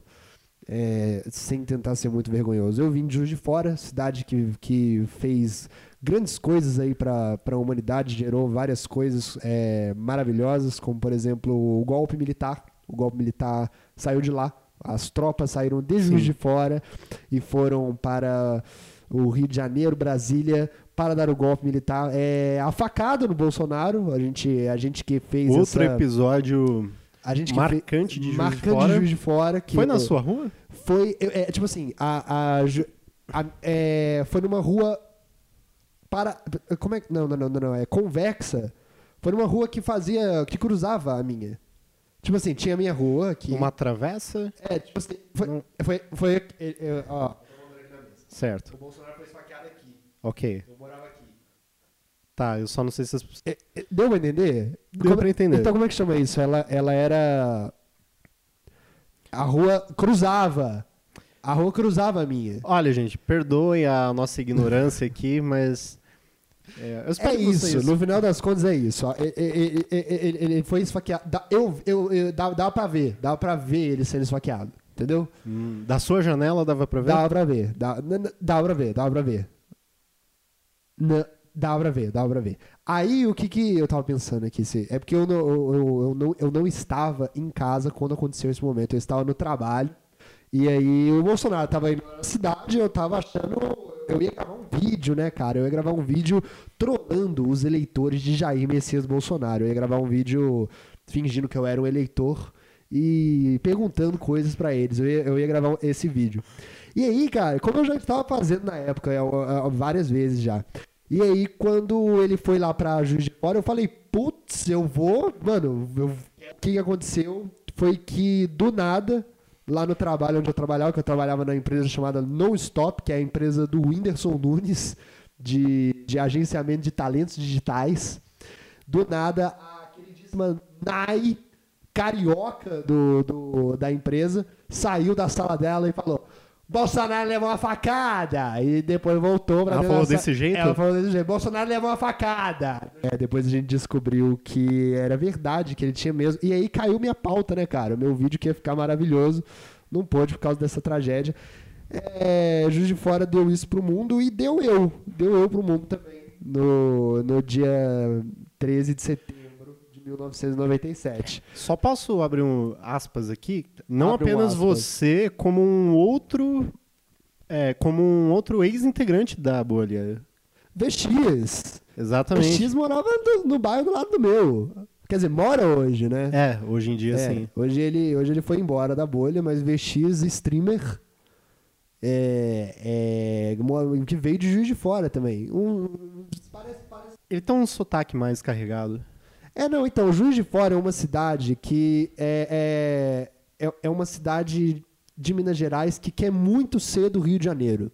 Speaker 1: É, sem tentar ser muito vergonhoso. Eu vim de Juiz de Fora, cidade que, que fez grandes coisas aí para a humanidade, gerou várias coisas é, maravilhosas, como por exemplo o golpe militar. O golpe militar saiu de lá. As tropas saíram de Juiz
Speaker 2: Sim.
Speaker 1: de Fora e foram para o Rio de Janeiro, Brasília, para dar o golpe militar. É, a facada no Bolsonaro, a gente, a gente que fez
Speaker 2: Outro
Speaker 1: essa...
Speaker 2: episódio
Speaker 1: A gente que
Speaker 2: marcante de Juiz de
Speaker 1: marcante
Speaker 2: Fora.
Speaker 1: de Juiz de Fora. Que
Speaker 2: Foi na
Speaker 1: eu-
Speaker 2: sua rua?
Speaker 1: Foi, é, tipo assim, a, a Ju- a- é, foi numa rua para... Como é que... Não, não, não, não, não, é convexa. Foi numa rua que fazia... que cruzava a minha. Tipo assim, tinha a minha rua que...
Speaker 2: Uma travessa?
Speaker 1: É, tipo assim, foi...
Speaker 2: Não.
Speaker 1: foi, foi, é, é, ó,
Speaker 2: Certo.
Speaker 1: o Bolsonaro foi esfaqueado aqui.
Speaker 2: Ok.
Speaker 1: Eu morava aqui.
Speaker 2: Tá, eu só não sei se
Speaker 1: É, é, Deu pra entender?
Speaker 2: Deu
Speaker 1: Como-
Speaker 2: pra entender.
Speaker 1: Então como é que chama isso? Ela, ela era... A rua cruzava. A rua cruzava a minha.
Speaker 2: Olha, gente, perdoem a nossa ignorância aqui, mas. É,
Speaker 1: É isso,
Speaker 2: vocês-
Speaker 1: no final das contas é isso. ó. E- e- e- e- Ele, ele foi esfaqueado. Eu, eu, eu, dava, pra ver, dava pra ver ele sendo esfaqueado. Entendeu?
Speaker 2: Hum, da sua janela dava pra ver?
Speaker 1: Dava pra ver. Dava, dava pra ver, dava pra ver. N- Dava pra ver, dava pra ver. Aí o que que eu tava pensando aqui? se- É porque eu não, eu, eu- eu não, eu não estava em casa quando aconteceu esse momento. Eu estava no trabalho. E aí o Bolsonaro tava indo na cidade, eu tava achando. Eu ia gravar um vídeo, né, cara? Eu ia gravar um vídeo trollando os eleitores de Jair Messias Bolsonaro. Eu ia gravar um vídeo fingindo que eu era um eleitor e perguntando coisas pra eles. Eu ia, eu ia gravar esse vídeo. E aí, cara, como eu já estava fazendo na época, várias vezes já. E aí, quando ele foi lá pra Juiz de Fora, eu falei, putz, eu vou. Mano, eu- o que aconteceu foi que do nada, lá no trabalho onde eu trabalhava, que eu trabalhava na empresa chamada No Stop, que é a empresa do Whindersson Nunes, de, de agenciamento de talentos digitais. Do nada, a queridíssima Nai, carioca do, do- da empresa, saiu da sala dela e falou: Bolsonaro levou uma facada! E depois voltou pra
Speaker 2: Ela falou
Speaker 1: sa-
Speaker 2: desse jeito?
Speaker 1: Ela falou desse jeito: Bolsonaro levou uma facada! É, depois a gente descobriu que era verdade, que ele tinha mesmo. E aí caiu minha pauta, né, cara? O meu vídeo que ia ficar maravilhoso. Não pôde por causa dessa tragédia. É, Juiz de Fora deu isso pro mundo e deu eu. Deu eu pro mundo também. No, no dia 13 de setembro 1997.
Speaker 2: Só posso abrir um aspas aqui? Não
Speaker 1: Abre um
Speaker 2: apenas
Speaker 1: aspas.
Speaker 2: você, como um outro. É, como um outro ex-integrante da bolha.
Speaker 1: Vexias.
Speaker 2: Exatamente.
Speaker 1: Vexias morava do- no bairro do lado do meu. Quer dizer, mora hoje, né?
Speaker 2: É, hoje em dia
Speaker 1: É,
Speaker 2: sim.
Speaker 1: Hoje ele, hoje ele foi embora da bolha, mas VX streamer é, é, que veio de Juiz de Fora também. Um, parece, parece-
Speaker 2: Ele tem um sotaque mais carregado.
Speaker 1: É, não, então, Juiz de Fora é uma cidade que é, é, é, é uma cidade de Minas Gerais que quer muito ser do Rio de Janeiro.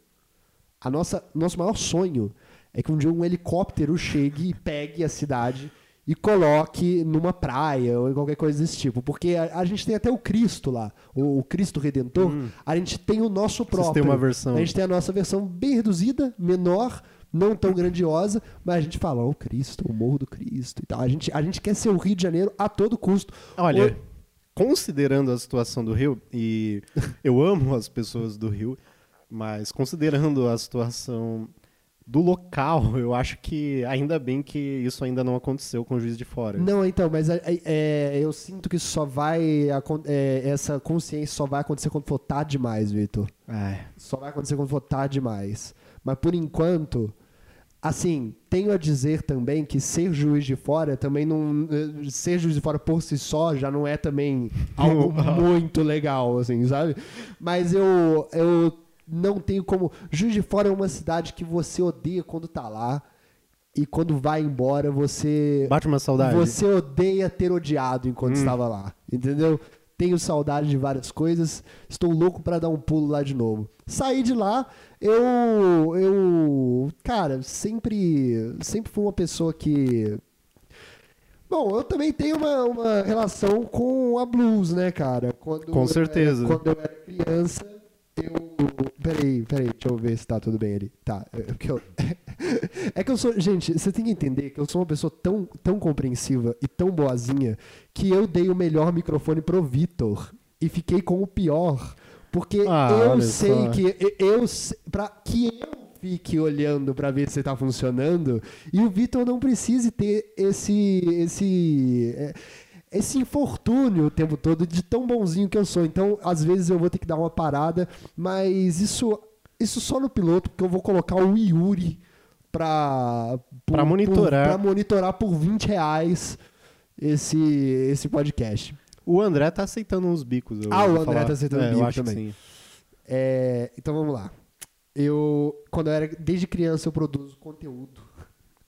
Speaker 1: A nossa, nosso maior sonho é que um dia um helicóptero chegue e pegue a cidade e coloque numa praia ou em qualquer coisa desse tipo. Porque a, a gente tem até o Cristo lá, o, o Cristo Redentor. A gente tem o nosso próprio.
Speaker 2: Hum. Vocês têm uma versão.
Speaker 1: A gente tem a nossa versão bem reduzida, menor, não tão grandiosa, mas a gente fala, o Cristo, o Morro do Cristo e tal. A gente, a gente quer ser o Rio de Janeiro a todo custo.
Speaker 2: Olha,
Speaker 1: Oi-
Speaker 2: considerando a situação do Rio, e eu amo as pessoas do Rio, mas considerando a situação do local, eu acho que ainda bem que isso ainda não aconteceu com o juiz de fora.
Speaker 1: Não, então, mas é, é, eu sinto que só vai. é, essa consciência só vai acontecer quando for tarde demais, Vitor.
Speaker 2: É.
Speaker 1: Só vai acontecer quando for tarde demais. Mas por enquanto, assim, tenho a dizer também que ser juiz de fora também não. eh, Ser juiz de fora por si só já não é também algo muito legal, assim, sabe? Mas eu, eu não tenho como. Juiz de fora é uma cidade que você odeia quando tá lá. E quando vai embora, você.
Speaker 2: Bate uma saudade.
Speaker 1: Você odeia ter odiado enquanto estava lá, entendeu? Tenho saudade de várias coisas, estou louco para dar um pulo lá de novo. Saí de lá, eu eu, cara, sempre sempre fui uma pessoa que Bom, eu também tenho uma, uma relação com a blues, né, cara? Quando
Speaker 2: Com certeza.
Speaker 1: quando eu era criança, eu. Peraí, peraí, deixa eu ver se tá tudo bem ali. Tá, é porque eu. É que eu sou. Gente, você tem que entender que eu sou uma pessoa tão, tão compreensiva e tão boazinha que eu dei o melhor microfone pro Vitor e fiquei com o pior. Porque
Speaker 2: Ah,
Speaker 1: eu sei
Speaker 2: só.
Speaker 1: que. Eu, eu pra que eu fique olhando pra ver se tá funcionando e o Vitor não precise ter esse. esse. Esse infortúnio o tempo todo de tão bonzinho que eu sou. Então, às vezes eu vou ter que dar uma parada, mas isso, isso só no piloto, porque eu vou colocar o Yuri pra, por-
Speaker 2: Pra monitorar.
Speaker 1: Por, pra monitorar por 20 reais esse, esse podcast.
Speaker 2: O André tá aceitando uns bicos.
Speaker 1: Ah, o André
Speaker 2: falar.
Speaker 1: tá aceitando
Speaker 2: é,
Speaker 1: bico
Speaker 2: eu acho
Speaker 1: também. É, então vamos lá. Eu, quando eu era, desde criança eu produzo conteúdo.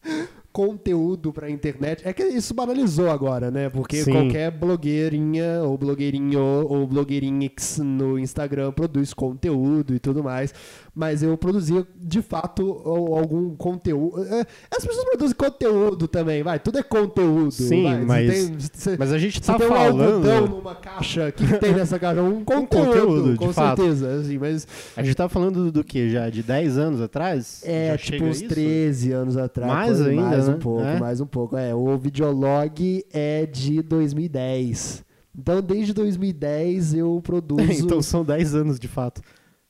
Speaker 1: conteúdo pra internet. É que isso banalizou agora, né? Porque
Speaker 2: Sim.
Speaker 1: qualquer blogueirinha ou blogueirinho ou blogueirinhix no Instagram produz conteúdo e tudo mais. Mas eu produzia, de fato, al- algum conteúdo. É, As pessoas produzem conteúdo também, vai. Tudo é conteúdo.
Speaker 2: Sim,
Speaker 1: vai.
Speaker 2: Mas-
Speaker 1: tem- você-
Speaker 2: Mas a gente tá
Speaker 1: tem um
Speaker 2: falando.
Speaker 1: numa caixa, o que, que tem nessa caixa? Um conteúdo,
Speaker 2: conteúdo, de
Speaker 1: com
Speaker 2: fato.
Speaker 1: certeza. Assim, mas
Speaker 2: A gente tá falando do que já? De 10 anos atrás?
Speaker 1: é
Speaker 2: Já
Speaker 1: tipo uns
Speaker 2: isso?
Speaker 1: 13 anos atrás.
Speaker 2: Mais
Speaker 1: quase,
Speaker 2: ainda,
Speaker 1: Mais um
Speaker 2: né?
Speaker 1: pouco,
Speaker 2: É.
Speaker 1: mais um pouco. É, o videolog é de 2010. Então, desde 2010 eu produzo.
Speaker 2: então são 10 anos de fato.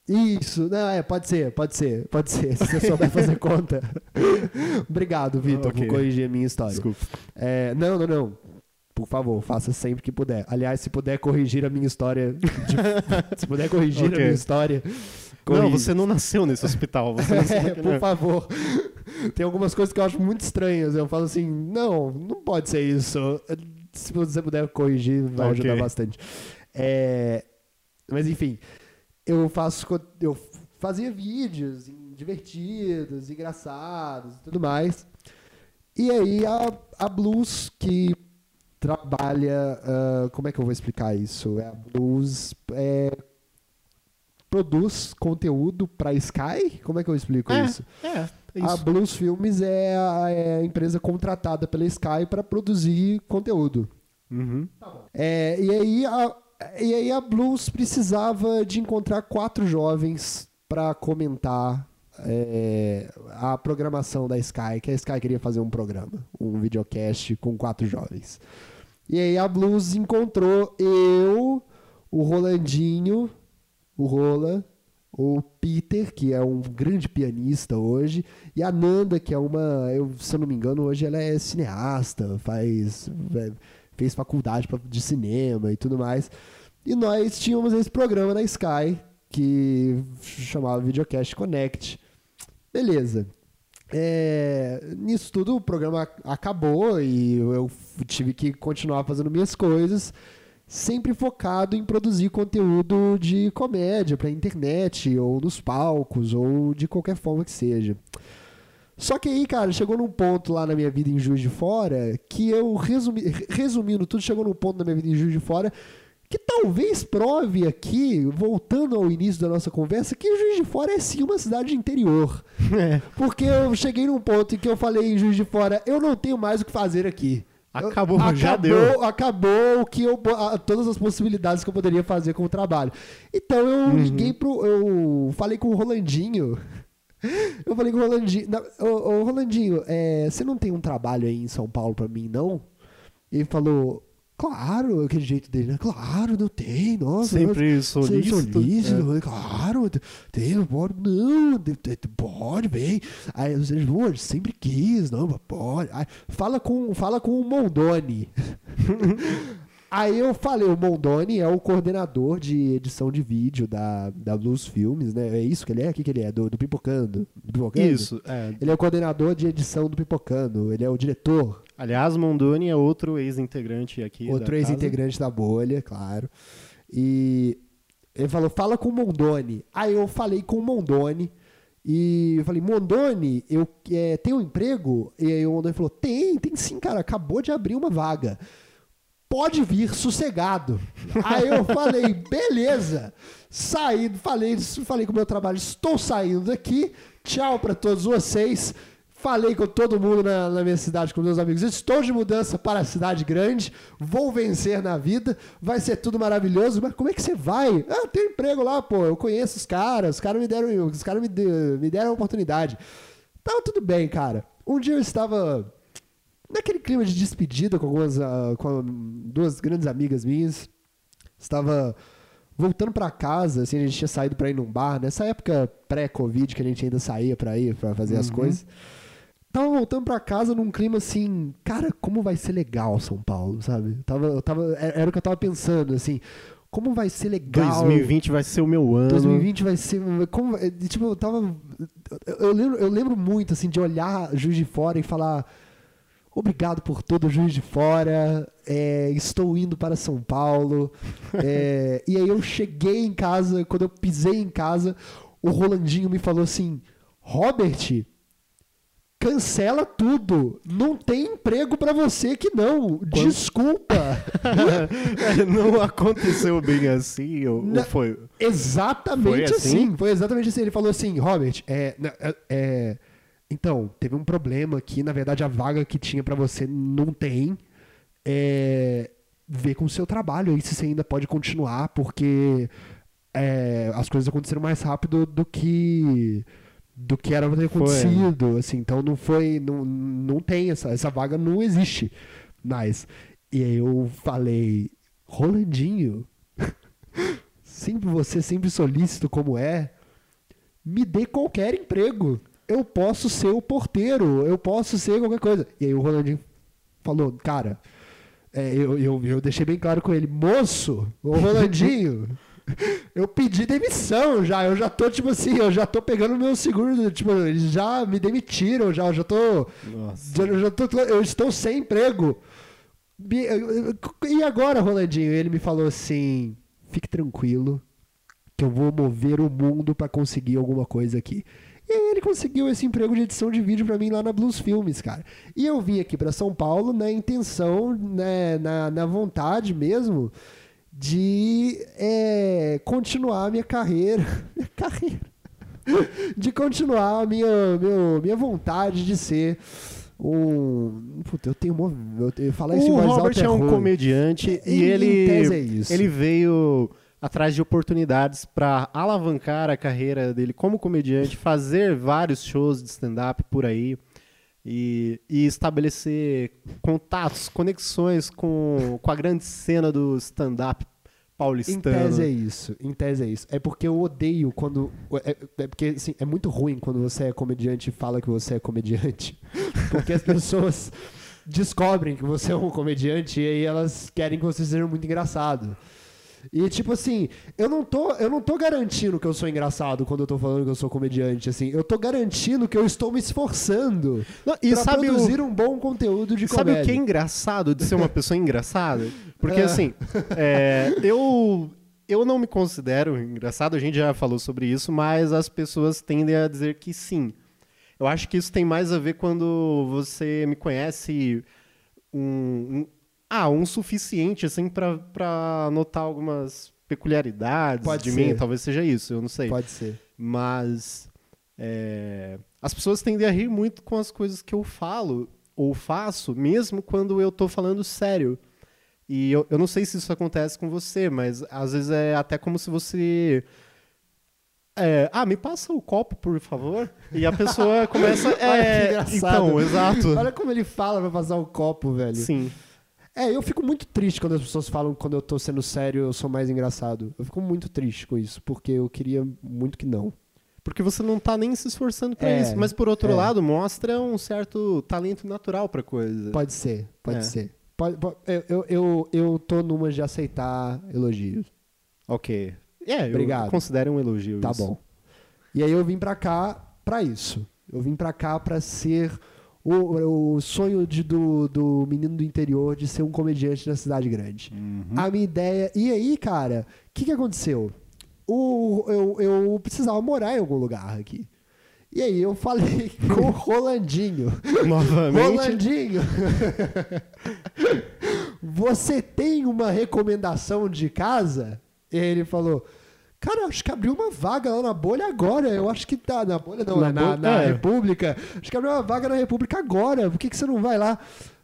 Speaker 1: Isso, não, é, pode ser, pode ser, pode ser, se você souber fazer conta. Obrigado, Vitor,
Speaker 2: Ok.
Speaker 1: por corrigir a minha história.
Speaker 2: Desculpa.
Speaker 1: É, não, não, não. Por favor, faça sempre que puder. Aliás, se puder corrigir a minha história. de- se puder corrigir
Speaker 2: Ok.
Speaker 1: a minha história.
Speaker 2: Não,
Speaker 1: corrija.
Speaker 2: você não nasceu nesse hospital. Você nasceu
Speaker 1: É, por favor. Tem algumas coisas que eu acho muito estranhas. Eu falo assim, não, não pode ser isso. Se você puder corrigir, vai
Speaker 2: Ok.
Speaker 1: ajudar bastante. É, mas enfim, eu faço. Eu fazia vídeos divertidos, engraçados e tudo mais. E aí a, a Blues que trabalha. ah, como é que eu vou explicar isso? É, a Blues é, produz conteúdo para Sky? Como é que eu explico
Speaker 2: É,
Speaker 1: isso?
Speaker 2: É, é
Speaker 1: A
Speaker 2: isso.
Speaker 1: Blues Filmes é a, é a empresa contratada pela Sky para produzir conteúdo.
Speaker 2: Uhum.
Speaker 1: É, e, aí a, e aí a Blues precisava de encontrar quatro jovens para comentar é, a programação da Sky, que a Sky queria fazer um programa, um videocast com quatro jovens. E aí a Blues encontrou eu, o Rolandinho, o Rola, o Peter, que é um grande pianista hoje, e a Nanda, que é uma, eu, se eu não me engano, hoje ela é cineasta, faz é, fez faculdade pra- de cinema e tudo mais. E nós tínhamos esse programa na Sky que chamava Videocast Connect. Beleza. É, nisso tudo o programa acabou e eu tive que continuar fazendo minhas coisas, sempre focado em produzir conteúdo de comédia para internet ou nos palcos ou de qualquer forma que seja. Só que aí, cara, chegou num ponto lá na minha vida em Juiz de Fora que eu, resumi, resumindo tudo, chegou num ponto na minha vida em Juiz de Fora que talvez prove aqui, voltando ao início da nossa conversa, que Juiz de Fora é sim uma cidade de interior.
Speaker 2: É.
Speaker 1: Porque eu cheguei num ponto em que eu falei em Juiz de Fora, eu não tenho mais o que fazer aqui. Eu-
Speaker 2: Acabou, já
Speaker 1: acabou,
Speaker 2: deu.
Speaker 1: Acabou que eu, todas as possibilidades que eu poderia fazer com o trabalho. Então eu
Speaker 2: Uhum.
Speaker 1: liguei pro. Eu falei com o Rolandinho. Eu falei com o Rolandinho. Ô, ô, Rolandinho, é, você não tem um trabalho aí em São Paulo pra mim, não? Ele falou. Claro, aquele jeito dele, né? Claro, não tem, nossa.
Speaker 2: Sempre
Speaker 1: nossa,
Speaker 2: solícito.
Speaker 1: solícito,
Speaker 2: É.
Speaker 1: né? Claro, tem, pode, não, de- de- pode, vem. Aí vocês, "Pô, sempre quis, não, mas pode. Aí, fala, com, fala com o Mondoni. Aí eu falei, o Mondoni é o coordenador de edição de vídeo da, da Blues Filmes, né? É isso que ele é? O que, que ele é? Do, do Pipocando? Do Pipocando?
Speaker 2: Isso. é.
Speaker 1: Ele é o coordenador de edição do Pipocando, ele é o diretor,
Speaker 2: Aliás, Mondoni é outro ex-integrante aqui.
Speaker 1: outro ex-integrante da bolha, claro. E ele falou, fala com o Mondoni. Aí eu falei com o Mondoni. E eu falei, Mondoni, eu é, tenho um emprego? E aí o Mondoni falou, tem, tem sim, cara, acabou de abrir uma vaga. Pode vir, sossegado. Aí eu falei, beleza. Saí, falei, falei com o meu trabalho, estou saindo daqui. Tchau para todos vocês. Falei com todo mundo na, na minha cidade, com meus amigos. Estou de mudança para a cidade grande. Vou vencer na vida. Vai ser tudo maravilhoso. Mas como é que você vai? Ah, tem emprego lá, pô. Eu conheço os caras. Os caras me deram, os caras me, de- me deram a oportunidade. Tava tudo bem, cara. Um dia eu estava naquele clima de despedida com algumas uh, com duas grandes amigas minhas. Estava voltando para casa, assim, a gente tinha saído para ir num bar, nessa época pré-Covid que a gente ainda saía para ir para fazer uhum. as coisas. Tava voltando para casa num clima assim, cara, como vai ser legal São Paulo, sabe? tava, eu tava, era o que eu tava pensando, assim, como vai ser legal.
Speaker 2: 2020 vai ser o meu ano.
Speaker 1: 2020 vai ser. Como, tipo, eu tava. Eu lembro, eu lembro muito, assim, de olhar Juiz de Fora e falar. Obrigado por todo Juiz de Fora. É, estou indo para São Paulo. É, e aí eu cheguei em casa, quando eu pisei em casa, o Rolandinho me falou assim: Robert, cancela tudo. Não tem emprego para você que não. Quando... Desculpa.
Speaker 2: não aconteceu bem assim, ou, ou foi?
Speaker 1: Exatamente foi assim? assim? Foi exatamente assim. Ele falou assim, Robert, é, é, é, então, teve um problema aqui. Na verdade, a vaga que tinha para você não tem. É, vê com o seu trabalho aí se você ainda pode continuar, porque é, as coisas aconteceram mais rápido do que do que era pra ter acontecido, foi. assim, então não foi, não, não tem essa, essa vaga não existe mais. E aí eu falei, Rolandinho, sempre você sempre solícito como é, me dê qualquer emprego. Eu posso ser o porteiro, eu posso ser qualquer coisa. E aí o Rolandinho falou, cara, é, eu, eu, eu deixei bem claro com ele, moço, o Rolandinho, eu pedi demissão já. Eu já tô, tipo assim, eu já tô pegando meu seguro. Tipo, eles já me demitiram, já. Eu já tô. Nossa. Eu, já tô, eu estou sem emprego. E agora, Rolandinho? Ele me falou assim: fique tranquilo, que eu vou mover o mundo para conseguir alguma coisa aqui. E aí ele conseguiu esse emprego de edição de vídeo para mim lá na Blues Filmes, cara. E eu vim aqui para São Paulo na intenção, né, na, na vontade mesmo de é, continuar a minha carreira. Minha carreira. De continuar a minha, meu, minha vontade de ser um. Puta, eu tenho uma. Eu, falar isso
Speaker 2: o
Speaker 1: mais
Speaker 2: Robert
Speaker 1: alto
Speaker 2: é, um comediante e, e ele,
Speaker 1: é
Speaker 2: ele veio atrás de oportunidades para alavancar a carreira dele como comediante, fazer vários shows de stand-up por aí e, e estabelecer contatos, conexões com, com a grande cena do stand-up paulistano.
Speaker 1: Em tese é isso, em tese é isso. É porque eu odeio quando. É, é porque assim, é muito ruim quando você é comediante e fala que você é comediante. Porque as pessoas descobrem que você é um comediante e aí elas querem que você seja muito engraçado. E tipo assim, eu não tô, eu não tô garantindo que eu sou engraçado quando eu tô falando que eu sou comediante, assim. Eu tô garantindo que eu estou me esforçando
Speaker 2: não, e pra sabe
Speaker 1: produzir
Speaker 2: o...
Speaker 1: um bom conteúdo de comédia.
Speaker 2: Sabe o que é engraçado de ser uma pessoa engraçada? Porque é. assim, é, eu eu não me considero engraçado, a gente já falou sobre isso, mas as pessoas tendem a dizer que sim. Eu acho que isso tem mais a ver quando você me conhece um, ah, um suficiente, assim, para notar algumas peculiaridades
Speaker 1: Pode
Speaker 2: de
Speaker 1: ser.
Speaker 2: mim. Talvez seja isso, eu não sei.
Speaker 1: Pode ser.
Speaker 2: Mas é, as pessoas tendem a rir muito com as coisas que eu falo ou faço, mesmo quando eu tô falando sério. E eu, eu não sei se isso acontece com você, mas às vezes é até como se você é, ah, me passa o copo, por favor. E a pessoa começa. É,
Speaker 1: Olha que engraçado.
Speaker 2: Então, exato.
Speaker 1: Olha como ele fala pra passar o copo, velho.
Speaker 2: Sim.
Speaker 1: É, eu fico muito triste quando as pessoas falam que quando eu tô sendo sério eu sou mais engraçado. Eu fico muito triste com isso, porque eu queria muito que não.
Speaker 2: Porque você não tá nem se esforçando para
Speaker 1: É,
Speaker 2: isso. Mas por outro
Speaker 1: é.
Speaker 2: lado, mostra um certo talento natural pra coisa.
Speaker 1: Pode ser, pode
Speaker 2: É.
Speaker 1: ser. Pode- po- eu, eu, eu, eu tô numa de aceitar elogios.
Speaker 2: Ok. É,
Speaker 1: Obrigado.
Speaker 2: eu considero um elogio
Speaker 1: Tá
Speaker 2: isso.
Speaker 1: bom. E aí eu vim pra cá pra isso. Eu vim pra cá pra ser o, o sonho de- do, do menino do interior de ser um comediante na cidade grande.
Speaker 2: Uhum.
Speaker 1: A minha ideia. E aí, cara, o que, que aconteceu? O, eu, eu precisava morar em algum lugar aqui. E aí eu falei com o Rolandinho.
Speaker 2: Novamente.
Speaker 1: Rolandinho! Você tem uma recomendação de casa? E ele falou. Cara, acho que abriu uma vaga lá na bolha agora. Eu acho que tá. Na bolha não,
Speaker 2: Na
Speaker 1: na,
Speaker 2: bolha-
Speaker 1: na
Speaker 2: é.
Speaker 1: República. Acho que abriu uma vaga na República agora. Por que, que você não vai lá?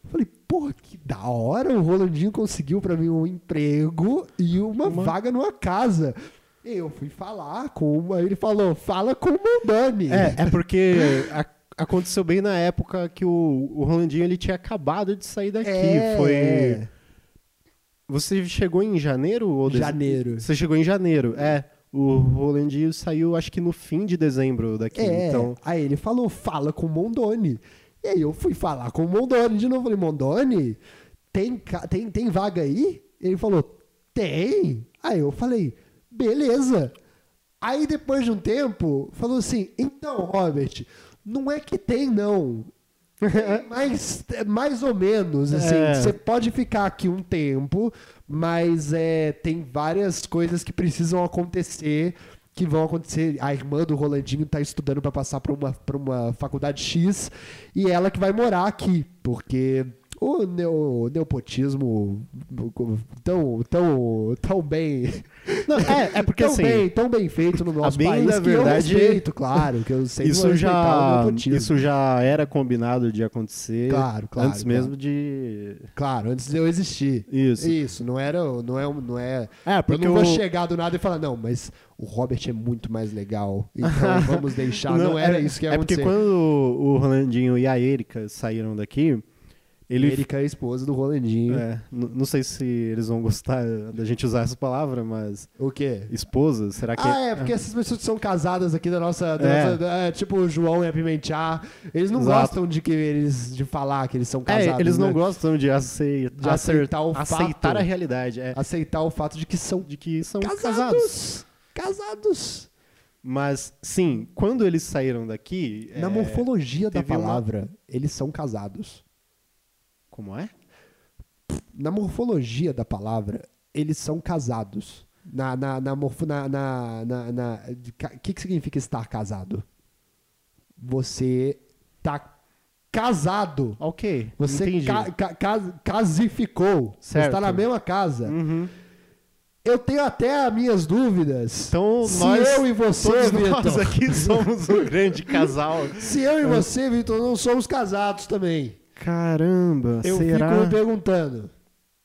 Speaker 1: Eu falei, porra, que da hora. O Rolandinho conseguiu pra mim um emprego e uma,
Speaker 2: Uma-
Speaker 1: vaga numa casa. Eu fui falar com uma. Ele falou, fala com o Mondani.
Speaker 2: É, é porque a, aconteceu bem na época que o, o Rolandinho ele tinha acabado de sair daqui.
Speaker 1: É,
Speaker 2: Foi. Você chegou em janeiro ou dez-
Speaker 1: Janeiro.
Speaker 2: Você chegou em janeiro, é. O Rolandinho saiu, acho que no fim de dezembro daqui.
Speaker 1: É,
Speaker 2: Então,
Speaker 1: aí ele falou, fala com o Mondoni. E aí eu fui falar com o Mondoni de novo. Falei, Mondoni, tem, tem, tem vaga aí? Ele falou, tem. Aí eu falei, beleza. Aí depois de um tempo, falou assim, então, Robert, não é que tem, não. Mais, é mais ou menos, assim,
Speaker 2: É.
Speaker 1: você pode ficar aqui um tempo, mas é, tem várias coisas que precisam acontecer, que vão acontecer. A irmã do Rolandinho tá estudando para passar para uma, pra uma faculdade X, e ela que vai morar aqui, porque o neo, neopotismo tão, tão, tão bem
Speaker 2: não, é, é porque
Speaker 1: tão
Speaker 2: assim,
Speaker 1: bem, tão bem feito no nosso
Speaker 2: bem
Speaker 1: país
Speaker 2: da
Speaker 1: que
Speaker 2: verdade,
Speaker 1: eu respeito, claro, que eu vou
Speaker 2: isso já, isso já era combinado de acontecer
Speaker 1: Claro, claro,
Speaker 2: antes
Speaker 1: claro.
Speaker 2: mesmo de.
Speaker 1: Claro, antes de eu existir.
Speaker 2: Isso.
Speaker 1: Isso, não era, não é, não é.
Speaker 2: É,
Speaker 1: Eu
Speaker 2: porque
Speaker 1: não vou
Speaker 2: o-
Speaker 1: chegar do nada e falar não, mas o Robert é muito mais legal, então vamos deixar. Não, era
Speaker 2: é-
Speaker 1: isso que ia
Speaker 2: É porque
Speaker 1: acontecer.
Speaker 2: quando o o Rolandinho e a Erika saíram daqui, ele.
Speaker 1: Erika é a esposa do Rolandinho.
Speaker 2: É, não sei se eles vão gostar da gente usar essa palavra, mas.
Speaker 1: O quê?
Speaker 2: Esposa, será que.
Speaker 1: Ah, é, porque essas pessoas que são casadas aqui da nossa. da
Speaker 2: É.
Speaker 1: nossa- é, tipo o João e a Pimentear, eles não
Speaker 2: Exato.
Speaker 1: gostam de que eles de falar que eles são
Speaker 2: É,
Speaker 1: casados.
Speaker 2: eles não
Speaker 1: né?
Speaker 2: gostam de, acei-
Speaker 1: De aceitar o
Speaker 2: aceitar
Speaker 1: fato.
Speaker 2: a realidade. É,
Speaker 1: aceitar o fato de que são
Speaker 2: de que são
Speaker 1: casados.
Speaker 2: casados.
Speaker 1: Casados.
Speaker 2: Mas, sim, quando eles saíram daqui.
Speaker 1: Na
Speaker 2: é,
Speaker 1: morfologia da
Speaker 2: teve uma-
Speaker 1: palavra, eles são casados.
Speaker 2: Como é?
Speaker 1: Na morfologia da palavra, eles são casados. Na, na, na morfo. Na. na, na, na- ca- que, que significa estar casado? Você tá casado.
Speaker 2: Ok.
Speaker 1: Você ca, ca, cas- casificou. Você
Speaker 2: Certo.
Speaker 1: está na mesma casa.
Speaker 2: Uhum.
Speaker 1: Eu tenho até as minhas dúvidas.
Speaker 2: Então,
Speaker 1: se
Speaker 2: nós.
Speaker 1: eu e você,
Speaker 2: Todos nós
Speaker 1: Vitor.
Speaker 2: aqui somos um grande casal.
Speaker 1: Se eu e você, Vitor, não somos casados também.
Speaker 2: Caramba,
Speaker 1: Eu
Speaker 2: será?
Speaker 1: fico me perguntando.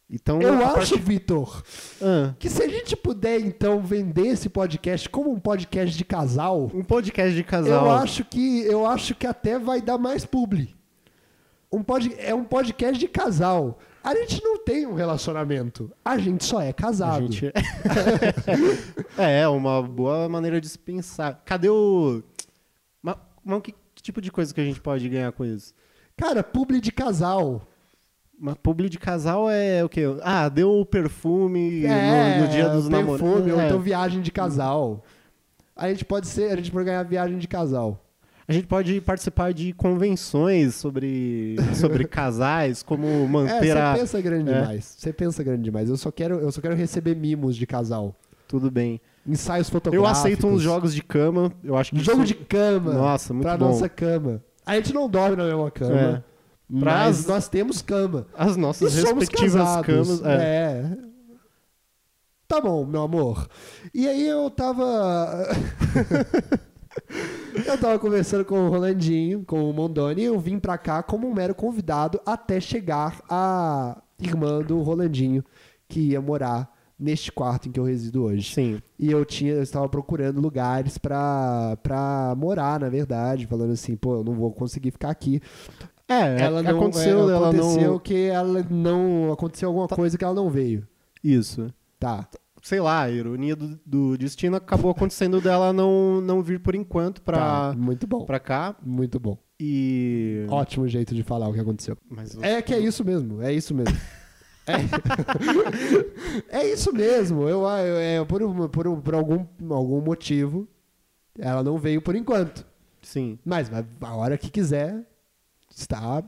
Speaker 2: Então,
Speaker 1: Eu acho,
Speaker 2: partir-
Speaker 1: Vitor,
Speaker 2: Ah,
Speaker 1: que se a gente puder, então, vender esse podcast como um podcast de casal,
Speaker 2: um podcast de casal.
Speaker 1: eu acho que eu acho que até vai dar mais publi. Um pod, é um podcast de casal. A gente não tem um relacionamento. A gente só é casado.
Speaker 2: gente... é, é uma boa maneira de se pensar. Cadê o. Mas, mas que, que tipo de coisa que a gente pode ganhar com isso?
Speaker 1: Cara, publi de casal.
Speaker 2: Uma publi de casal é o quê? Ah, deu o perfume
Speaker 1: É,
Speaker 2: no, no dia dos
Speaker 1: perfume,
Speaker 2: namorados.
Speaker 1: ou
Speaker 2: É.
Speaker 1: então viagem de casal. A gente pode ser, a gente pode ganhar viagem de casal.
Speaker 2: A gente pode participar de convenções sobre, sobre casais, como
Speaker 1: É,
Speaker 2: manter
Speaker 1: você
Speaker 2: a.
Speaker 1: pensa grande
Speaker 2: É.
Speaker 1: demais. Você pensa grande demais. Eu só quero, eu só quero receber mimos de casal.
Speaker 2: Tudo bem.
Speaker 1: Ensaios
Speaker 2: Eu
Speaker 1: fotográficos.
Speaker 2: aceito uns jogos de cama. Eu acho que
Speaker 1: Jogo
Speaker 2: isso-
Speaker 1: de cama.
Speaker 2: Nossa, muito
Speaker 1: pra
Speaker 2: bom.
Speaker 1: nossa cama. A gente não dorme na mesma cama.
Speaker 2: É.
Speaker 1: Mas
Speaker 2: as-
Speaker 1: nós temos cama.
Speaker 2: As nossas respectivas camas. É.
Speaker 1: É. Tá bom, meu amor. E aí eu tava. eu tava conversando com o Rolandinho, com o Mondoni, e eu vim pra cá como um mero convidado até chegar a irmã do Rolandinho, que ia morar neste quarto em que eu resido hoje.
Speaker 2: Sim.
Speaker 1: E eu tinha, eu estava procurando lugares pra, pra morar, na verdade, falando assim, pô, eu não vou conseguir ficar aqui.
Speaker 2: É,
Speaker 1: Ela não,
Speaker 2: aconteceu,
Speaker 1: é,
Speaker 2: ela
Speaker 1: aconteceu
Speaker 2: não.
Speaker 1: que ela não aconteceu alguma coisa que ela não veio.
Speaker 2: Isso.
Speaker 1: Tá.
Speaker 2: Sei lá, a ironia do, do destino acabou acontecendo dela não, não vir por enquanto pra,
Speaker 1: tá. Muito bom.
Speaker 2: pra cá.
Speaker 1: Muito bom.
Speaker 2: E.
Speaker 1: Ótimo jeito de falar o que aconteceu.
Speaker 2: Mas
Speaker 1: É que é isso mesmo, é isso mesmo. É, é isso mesmo. Eu, eu- é, por, por, por algum, algum motivo, ela não veio por enquanto.
Speaker 2: Sim.
Speaker 1: Mas a hora que quiser, está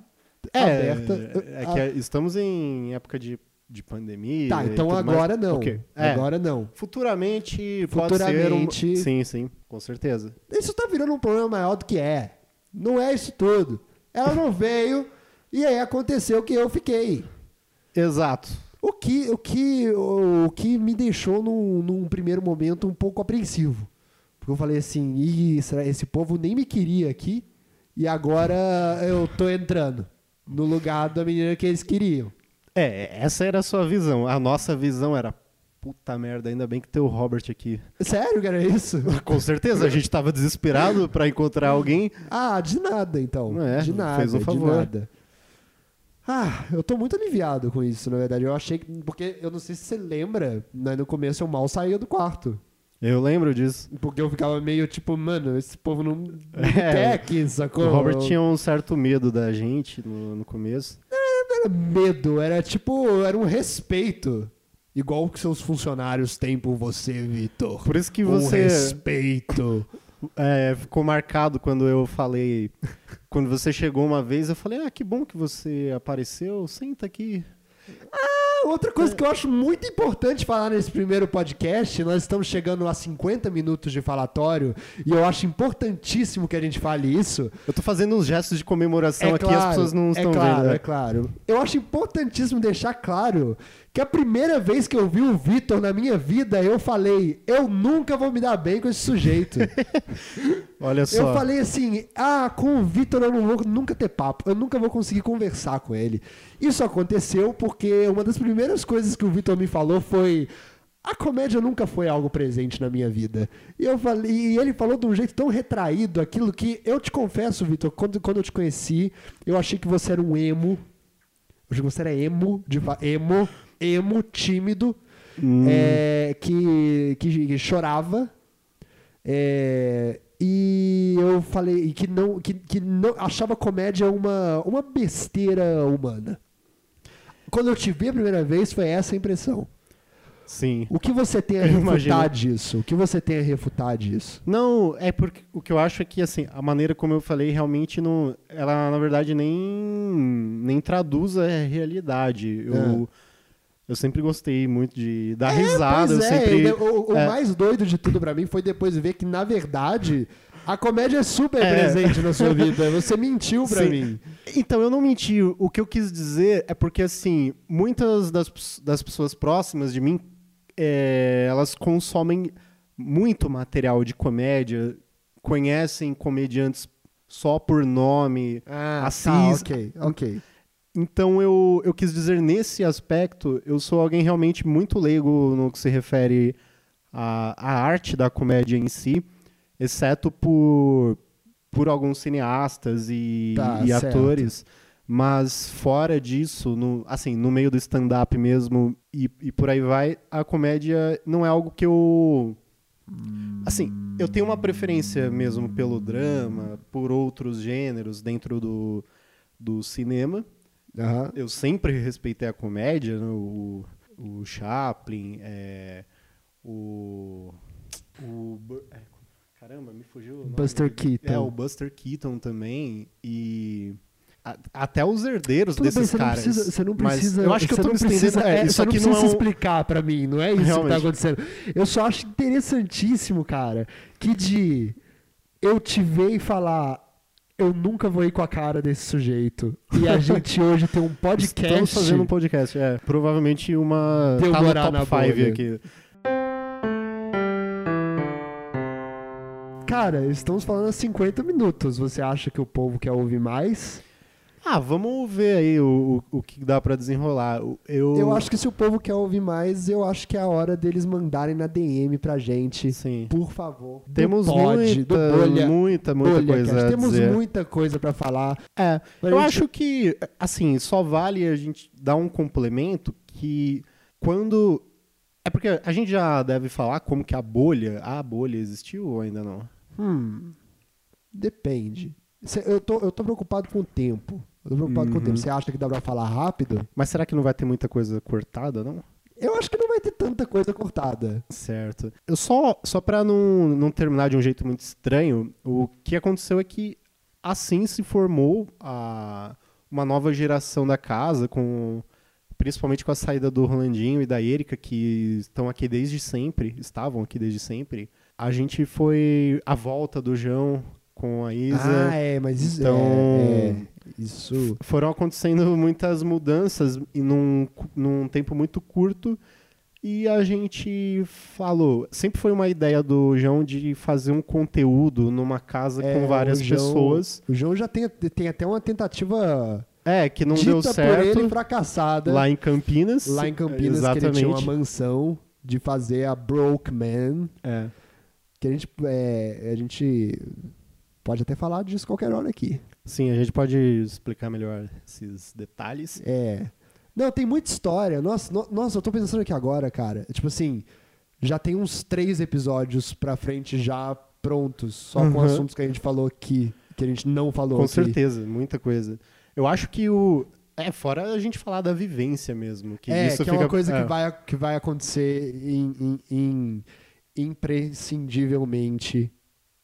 Speaker 2: É,
Speaker 1: aberta.
Speaker 2: é que estamos em época de, de pandemia.
Speaker 1: Tá, então
Speaker 2: tudo mais.
Speaker 1: agora não.
Speaker 2: Ok. É,
Speaker 1: Agora não.
Speaker 2: Futuramente pode ser um...
Speaker 1: Futuramente-
Speaker 2: Sim, sim, com certeza.
Speaker 1: Isso tá virando um problema maior do que é. Não é isso tudo. Ela não veio e aí aconteceu que eu fiquei.
Speaker 2: Exato.
Speaker 1: O que, o que, o, que me deixou num, num primeiro momento um pouco apreensivo. Porque eu falei assim, Ih, esse povo nem me queria aqui e agora eu tô entrando no lugar da menina que eles queriam.
Speaker 2: É, essa era a sua visão. A nossa visão era, Puta merda, ainda bem que tem o Robert aqui.
Speaker 1: Sério que era isso?
Speaker 2: Com certeza, a gente tava desesperado pra encontrar alguém.
Speaker 1: Ah, de nada então.
Speaker 2: É,
Speaker 1: de nada,
Speaker 2: fez um
Speaker 1: de
Speaker 2: favor.
Speaker 1: nada. Ah, eu tô muito aliviado com isso, na verdade. Eu achei que. Porque eu não sei se você lembra, né, no começo eu mal saía do quarto.
Speaker 2: Eu lembro disso.
Speaker 1: Porque eu ficava meio tipo, mano, esse povo não,
Speaker 2: É,
Speaker 1: quer aqui, sacou?
Speaker 2: O Robert tinha um certo medo da gente no, no começo.
Speaker 1: Não era medo, era tipo, era um respeito. Igual que seus funcionários têm por você, Vitor.
Speaker 2: Por isso que
Speaker 1: Um
Speaker 2: você
Speaker 1: respeito.
Speaker 2: é, ficou marcado quando eu falei. Quando você chegou uma vez, eu falei: Ah, que bom que você apareceu. Senta aqui.
Speaker 1: Ah, Outra coisa que eu acho muito importante falar nesse primeiro podcast, nós estamos chegando a 50 minutos de falatório, e eu acho importantíssimo que a gente fale isso.
Speaker 2: Eu tô fazendo uns gestos de comemoração aqui, as pessoas não estão
Speaker 1: é claro,
Speaker 2: vendo. né?
Speaker 1: É claro. Eu acho importantíssimo deixar claro que a primeira vez que eu vi o Vitor na minha vida, eu falei, eu nunca vou me dar bem com esse sujeito.
Speaker 2: Olha só.
Speaker 1: Eu falei assim, ah, com o Vitor eu não vou nunca ter papo, eu nunca vou conseguir conversar com ele. Isso aconteceu porque uma das primeiras coisas que o Vitor me falou foi a comédia nunca foi algo presente na minha vida. E eu falei, e ele falou de um jeito tão retraído aquilo que eu te confesso, Vitor, quando, quando eu te conheci, eu achei que você era um emo. Eu achei que você era emo, de, emo, emo, tímido,
Speaker 2: Hum.
Speaker 1: é, que, que, que chorava. É, e eu falei que não, que, que não achava comédia uma, uma besteira humana. Quando eu te vi a primeira vez, foi essa a impressão.
Speaker 2: Sim.
Speaker 1: O que você tem a
Speaker 2: Eu
Speaker 1: refutar
Speaker 2: imagino.
Speaker 1: disso? O que você tem a refutar disso?
Speaker 2: Não, é porque o que eu acho é que assim, a maneira como eu falei realmente não, ela na verdade nem nem traduz a realidade. Eu eu sempre gostei muito de dar risada, eu
Speaker 1: é,
Speaker 2: sempre
Speaker 1: o, o
Speaker 2: é.
Speaker 1: mais doido de tudo pra mim foi depois ver que, na verdade, a comédia é super
Speaker 2: É.
Speaker 1: presente na sua vida. Você mentiu pra
Speaker 2: Sim.
Speaker 1: mim.
Speaker 2: Então, eu não menti. O que eu quis dizer é porque, assim, muitas das, das pessoas próximas de mim, é, elas consomem muito material de comédia, conhecem comediantes só por nome.
Speaker 1: Ah,
Speaker 2: Assis-
Speaker 1: tá, ok, ok.
Speaker 2: Então, eu, eu quis dizer, nesse aspecto, eu sou alguém realmente muito leigo no que se refere à, à arte da comédia em si, exceto por, por alguns cineastas e,
Speaker 1: Tá,
Speaker 2: e atores. Mas fora disso, no, assim, no meio do stand-up mesmo e, e por aí vai, a comédia não é algo que eu. Assim, eu tenho uma preferência mesmo pelo drama, por outros gêneros dentro do, do cinema.
Speaker 1: Aham.
Speaker 2: Eu sempre respeitei a comédia, né? o, o Chaplin, é, o. o é, caramba, me fugiu. o
Speaker 1: Buster. Keaton.
Speaker 2: É, o Buster Keaton também. E. a- até os herdeiros
Speaker 1: Tudo bem,
Speaker 2: desses
Speaker 1: você não
Speaker 2: caras.
Speaker 1: precisa, você não
Speaker 2: Mas
Speaker 1: precisa.
Speaker 2: eu acho que eu
Speaker 1: você
Speaker 2: tô
Speaker 1: não
Speaker 2: me
Speaker 1: precisa,
Speaker 2: é,
Speaker 1: é,
Speaker 2: isso
Speaker 1: você não
Speaker 2: aqui não
Speaker 1: precisa
Speaker 2: é um,
Speaker 1: explicar pra mim, não é isso que tá
Speaker 2: Realmente.
Speaker 1: acontecendo. Eu só acho interessantíssimo, cara, que eu te ver e falar. Eu nunca vou ir com a cara desse sujeito. E a gente hoje tem um podcast.
Speaker 2: Estamos fazendo um podcast, é. Provavelmente uma.
Speaker 1: Deu
Speaker 2: tá no top
Speaker 1: na
Speaker 2: 5
Speaker 1: bolha.
Speaker 2: aqui.
Speaker 1: Cara, estamos falando há 50 minutos. Você acha que o povo quer ouvir mais?
Speaker 2: Ah, vamos ver aí o, o, o que dá pra desenrolar. Eu,
Speaker 1: Eu acho que se o povo quer ouvir mais, eu acho que é a hora deles mandarem na DM pra gente.
Speaker 2: Sim.
Speaker 1: Por favor.
Speaker 2: Temos
Speaker 1: pod,
Speaker 2: muita,
Speaker 1: bolha.
Speaker 2: muita, muita
Speaker 1: Bolha,
Speaker 2: coisa
Speaker 1: Cast. Temos
Speaker 2: dizer.
Speaker 1: muita coisa pra falar.
Speaker 2: É,
Speaker 1: Pra
Speaker 2: eu
Speaker 1: gente-
Speaker 2: acho que, assim, só vale a gente dar um complemento que quando... É porque a gente já deve falar como que a bolha, a bolha existiu ou ainda não?
Speaker 1: Hum, depende. Eu tô, eu tô preocupado com o tempo. Eu tô preocupado com o
Speaker 2: Uhum.
Speaker 1: tempo. Você acha que dá pra falar rápido?
Speaker 2: Mas será que não vai ter muita coisa cortada, não?
Speaker 1: Eu acho que não vai ter tanta coisa cortada.
Speaker 2: Certo. Eu só, só pra não, não terminar de um jeito muito estranho, o que aconteceu é que assim se formou a, uma nova geração da casa, com principalmente com a saída do Rolandinho e da Erika, que estão aqui desde sempre, estavam aqui desde sempre. A gente foi à volta do João com a Isa.
Speaker 1: Ah, é, mas isso
Speaker 2: Então-
Speaker 1: é, é, isso.
Speaker 2: Foram acontecendo muitas mudanças em num, num tempo muito curto. E a gente falou, sempre foi uma ideia do João de fazer um conteúdo numa casa
Speaker 1: É,
Speaker 2: com várias
Speaker 1: João-
Speaker 2: pessoas.
Speaker 1: O João já tem, tem até uma tentativa
Speaker 2: É, que não
Speaker 1: dita
Speaker 2: deu
Speaker 1: por
Speaker 2: certo
Speaker 1: ele fracassada
Speaker 2: lá em Campinas.
Speaker 1: lá em Campinas, que ele
Speaker 2: Exatamente.
Speaker 1: tinha uma mansão de fazer a Broke Man,
Speaker 2: É.
Speaker 1: que a gente, é, a gente pode até falar disso qualquer hora aqui.
Speaker 2: Sim, a gente pode explicar melhor esses detalhes.
Speaker 1: É. Não, tem muita história. Nossa, no- nossa, eu tô pensando aqui agora, cara. Tipo assim, já tem uns três episódios pra frente já prontos, só com
Speaker 2: Uhum.
Speaker 1: assuntos que a gente falou aqui, que a gente não falou
Speaker 2: Com
Speaker 1: aqui.
Speaker 2: certeza, muita coisa. Eu acho que o. É, fora a gente falar da vivência mesmo. Que
Speaker 1: é,
Speaker 2: isso
Speaker 1: que é
Speaker 2: fica,
Speaker 1: uma coisa
Speaker 2: é,
Speaker 1: que, vai, que vai acontecer em, em- em- imprescindivelmente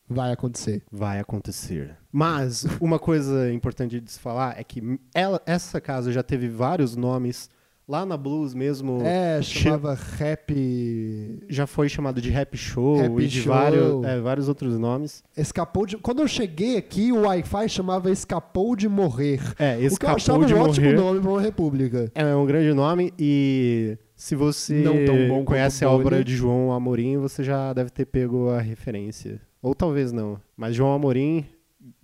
Speaker 1: vai acontecer.
Speaker 2: Vai acontecer. Mas uma coisa importante de se falar é que ela, essa casa já teve vários nomes. Lá na Blues mesmo.
Speaker 1: É,
Speaker 2: che-
Speaker 1: chamava rap.
Speaker 2: Já foi chamado de Rap Show
Speaker 1: Rap
Speaker 2: e de
Speaker 1: Show.
Speaker 2: Vários, é, vários outros nomes.
Speaker 1: Escapou de. Quando eu cheguei aqui, o Wi-Fi chamava Escapou de Morrer.
Speaker 2: É,
Speaker 1: o que eu
Speaker 2: escapou
Speaker 1: achava
Speaker 2: de
Speaker 1: um ótimo
Speaker 2: morrer.
Speaker 1: nome pra uma república.
Speaker 2: É um grande nome e se você
Speaker 1: Não tão bom
Speaker 2: conhece a obra de João Amorim, você já deve ter pego a referência. Ou talvez não. Mas João Amorim,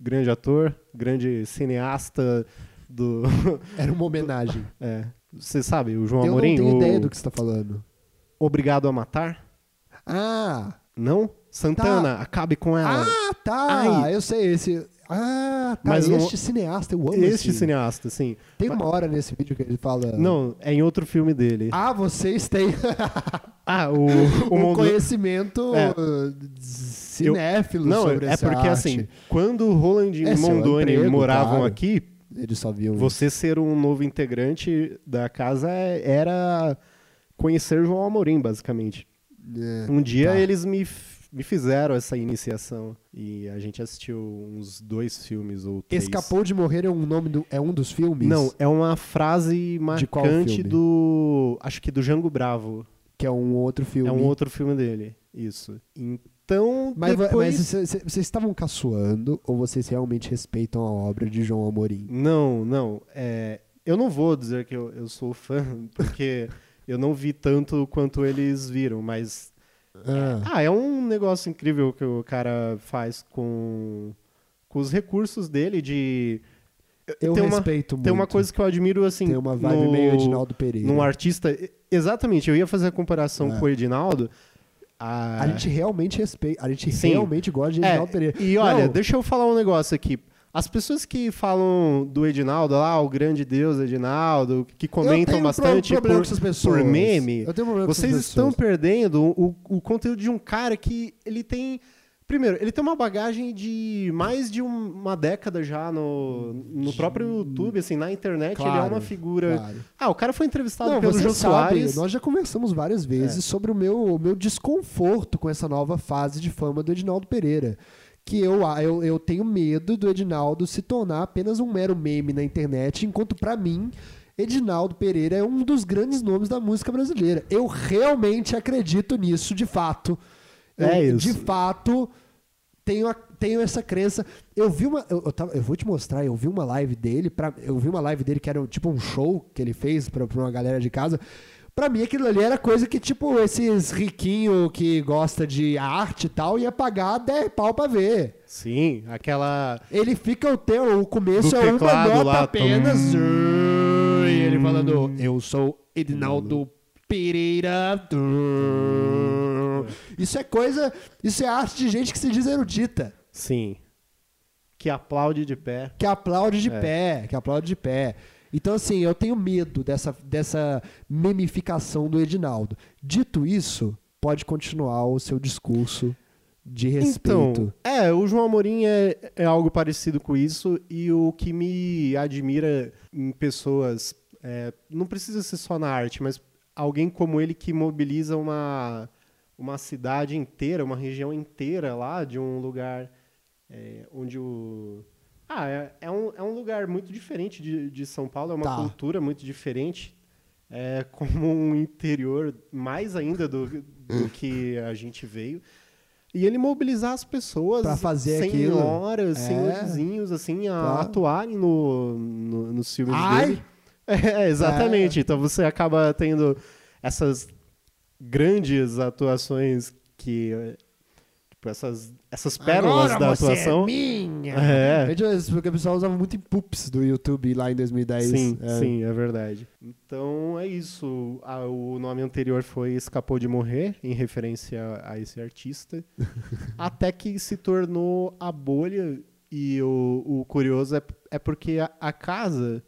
Speaker 2: grande ator, grande cineasta do...
Speaker 1: Era uma homenagem.
Speaker 2: é, você sabe, o João
Speaker 1: eu
Speaker 2: Amorim,
Speaker 1: não tenho
Speaker 2: o
Speaker 1: ideia do que você tá falando.
Speaker 2: Obrigado a Matar?
Speaker 1: Ah!
Speaker 2: Não? Santana, acabe com ela.
Speaker 1: Ah, tá!
Speaker 2: Ai.
Speaker 1: Eu sei esse. Ah, tá.
Speaker 2: Mas não-
Speaker 1: este cineasta, eu amo
Speaker 2: este
Speaker 1: esse.
Speaker 2: cineasta, sim.
Speaker 1: Tem uma hora nesse vídeo que ele fala.
Speaker 2: Não, é em outro filme dele.
Speaker 1: Ah, vocês têm
Speaker 2: Ah, o, o
Speaker 1: um
Speaker 2: Mondo-
Speaker 1: conhecimento
Speaker 2: É.
Speaker 1: cinéfilo
Speaker 2: Não,
Speaker 1: sobre
Speaker 2: é
Speaker 1: essa
Speaker 2: porque
Speaker 1: arte.
Speaker 2: assim, quando Roland e
Speaker 1: É seu
Speaker 2: Mondoni
Speaker 1: emprego,
Speaker 2: moravam
Speaker 1: claro.
Speaker 2: aqui,
Speaker 1: Eles só viam
Speaker 2: você ser um novo integrante da casa é- era conhecer João Amorim, basicamente.
Speaker 1: É.
Speaker 2: Um dia
Speaker 1: tá.
Speaker 2: eles me, me fizeram essa iniciação e a gente assistiu uns dois filmes ou três.
Speaker 1: Escapou de morrer é um nome do, é um dos filmes?
Speaker 2: Não, é uma frase marcante do. Acho que do Jango Bravo.
Speaker 1: que é um outro filme.
Speaker 2: É um outro filme dele. Isso. Então,
Speaker 1: Mas,
Speaker 2: depois...
Speaker 1: mas cê- cê- vocês estavam caçoando ou vocês realmente respeitam a obra de João Amorim?
Speaker 2: Não, não. É, eu não vou dizer que eu, eu sou fã, porque eu não vi tanto quanto eles viram, mas.
Speaker 1: Ah,
Speaker 2: Ah, é um negócio incrível que o cara faz com, com os recursos dele de.
Speaker 1: eu
Speaker 2: tem uma,
Speaker 1: respeito muito.
Speaker 2: tem uma coisa que eu admiro assim.
Speaker 1: Tem uma vibe
Speaker 2: no-
Speaker 1: meio Edinaldo Pereira.
Speaker 2: Num artista. Exatamente, eu ia fazer a comparação
Speaker 1: É.
Speaker 2: com o Edinaldo. A,
Speaker 1: A gente realmente respeita, a gente
Speaker 2: Sim.
Speaker 1: realmente gosta de
Speaker 2: É,
Speaker 1: Edinaldo Pereira.
Speaker 2: E olha,
Speaker 1: Não,
Speaker 2: deixa eu falar um negócio aqui. As pessoas que falam do Edinaldo, lá, o grande Deus Edinaldo, que comentam bastante por,
Speaker 1: com essas pessoas.
Speaker 2: por meme,
Speaker 1: Eu tenho problema com
Speaker 2: vocês estão perdendo o, o conteúdo de um cara que ele tem. Primeiro, ele tem uma bagagem de mais de um- uma década já no, no próprio YouTube, assim, na internet, ele é
Speaker 1: Claro,
Speaker 2: uma figura.
Speaker 1: Claro.
Speaker 2: Ah, o cara foi entrevistado
Speaker 1: Não,
Speaker 2: pelo Jô Soares.
Speaker 1: nós já conversamos várias vezes
Speaker 2: É.
Speaker 1: sobre o meu, o meu desconforto com essa nova fase de fama do Edinaldo Pereira. Que eu, eu, eu tenho medo do Edinaldo se tornar apenas um mero meme na internet, enquanto pra mim, Edinaldo Pereira é um dos grandes nomes da música brasileira. Eu realmente acredito nisso, de fato. Eu,
Speaker 2: É isso.
Speaker 1: De fato, tenho, tenho essa crença. Eu vi uma. Eu, eu, tava- eu vou te mostrar, eu vi uma live dele. Pra, eu vi uma live dele que era tipo um show que ele fez pra, pra uma galera de casa. Pra mim, aquilo ali era coisa que, tipo, esses riquinhos que gosta de arte e tal ia pagar 10 pau pra ver.
Speaker 2: Sim, aquela.
Speaker 1: Ele fica o teu, o começo é uma nota
Speaker 2: lá,
Speaker 1: apenas. E ele falando, eu sou Edinaldo Pereira. Isso é coisa, isso é arte de gente que se diz erudita.
Speaker 2: Sim. Que aplaude de pé.
Speaker 1: Que aplaude de
Speaker 2: É.
Speaker 1: pé, que aplaude de pé. Então, assim, eu tenho medo dessa, dessa memificação do Edinaldo. Dito isso, pode continuar o seu discurso de respeito.
Speaker 2: Então, é, o João Amorim é, é algo parecido com isso e o que me admira em pessoas, é, não precisa ser só na arte, mas alguém como ele que mobiliza uma, uma cidade inteira, uma região inteira lá de um lugar é, onde o... Ah, é, é um, é um lugar muito diferente de, de São Paulo, é uma
Speaker 1: Tá.
Speaker 2: cultura muito diferente. É como um interior mais ainda do, do que a gente veio. E ele mobilizar as pessoas,
Speaker 1: Pra fazer aquilo.
Speaker 2: senhoras,
Speaker 1: É.
Speaker 2: senhorzinhos, assim, a
Speaker 1: Claro.
Speaker 2: atuarem no, no, nos filmes
Speaker 1: Ai!
Speaker 2: dele. É, exatamente. Então você acaba tendo essas grandes atuações que, Tipo, essas, essas pérolas
Speaker 1: Agora
Speaker 2: da
Speaker 1: você
Speaker 2: atuação.
Speaker 1: É minha.
Speaker 2: É.
Speaker 1: Gente, Porque o pessoal usava muito em poops do YouTube lá em 2010.
Speaker 2: Sim,
Speaker 1: É.
Speaker 2: sim, é verdade. Então é isso. Ah, o nome anterior foi Escapou de Morrer, em referência a esse artista. até que se tornou a bolha. E o, o curioso é, é porque a, a casa,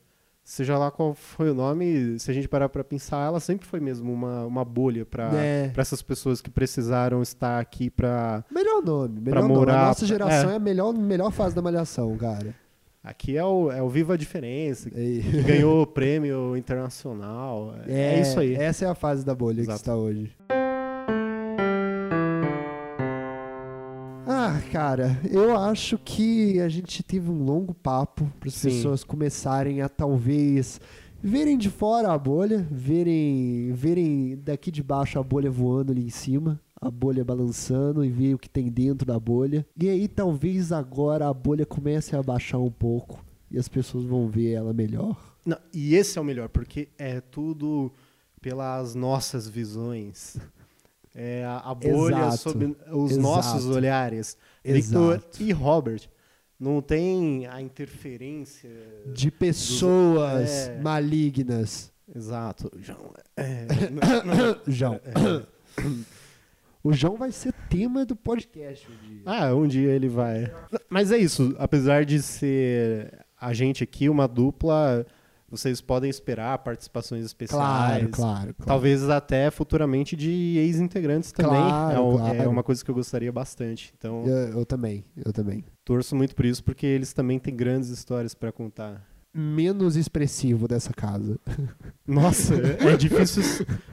Speaker 2: seja lá qual foi o nome, se a gente parar pra pensar, ela sempre foi mesmo uma, uma bolha pra
Speaker 1: É.
Speaker 2: pra essas pessoas que precisaram estar aqui pra.
Speaker 1: Melhor nome, melhor nome.
Speaker 2: morar-
Speaker 1: A nossa geração
Speaker 2: é.
Speaker 1: é, a melhor, melhor fase da malhação, cara.
Speaker 2: Aqui é o, é o Viva a Diferença,
Speaker 1: E-
Speaker 2: que ganhou o prêmio internacional. É, é isso aí.
Speaker 1: Essa é a fase da bolha
Speaker 2: Exato.
Speaker 1: que está hoje. Cara, eu acho que a gente teve um longo papo para as pessoas começarem a talvez verem de fora a bolha, verem, verem daqui de baixo a bolha voando ali em cima, a bolha balançando e ver o que tem dentro da bolha. E aí talvez agora a bolha comece a baixar um pouco e as pessoas vão ver ela melhor.
Speaker 2: Não, e esse é o melhor, porque é tudo pelas nossas visões. É a, a bolha
Speaker 1: Exato.
Speaker 2: sob os
Speaker 1: Exato.
Speaker 2: nossos olhares. Victor e Robert. Não tem a interferência.
Speaker 1: De pessoas
Speaker 2: É.
Speaker 1: malignas.
Speaker 2: Exato. João, é,
Speaker 1: João. O João vai ser tema do podcast um dia.
Speaker 2: Ah, um dia ele vai. Mas é isso. Apesar de ser a gente aqui uma dupla, vocês podem esperar participações especiais.
Speaker 1: Claro, claro, claro.
Speaker 2: Talvez até futuramente de ex-integrantes também.
Speaker 1: Claro,
Speaker 2: é, um-
Speaker 1: claro.
Speaker 2: é uma coisa que eu gostaria bastante. Então,
Speaker 1: Eu, eu também, eu também.
Speaker 2: torço muito por isso, porque eles também têm grandes histórias pra contar.
Speaker 1: Menos expressivo dessa casa.
Speaker 2: Nossa, é difícil,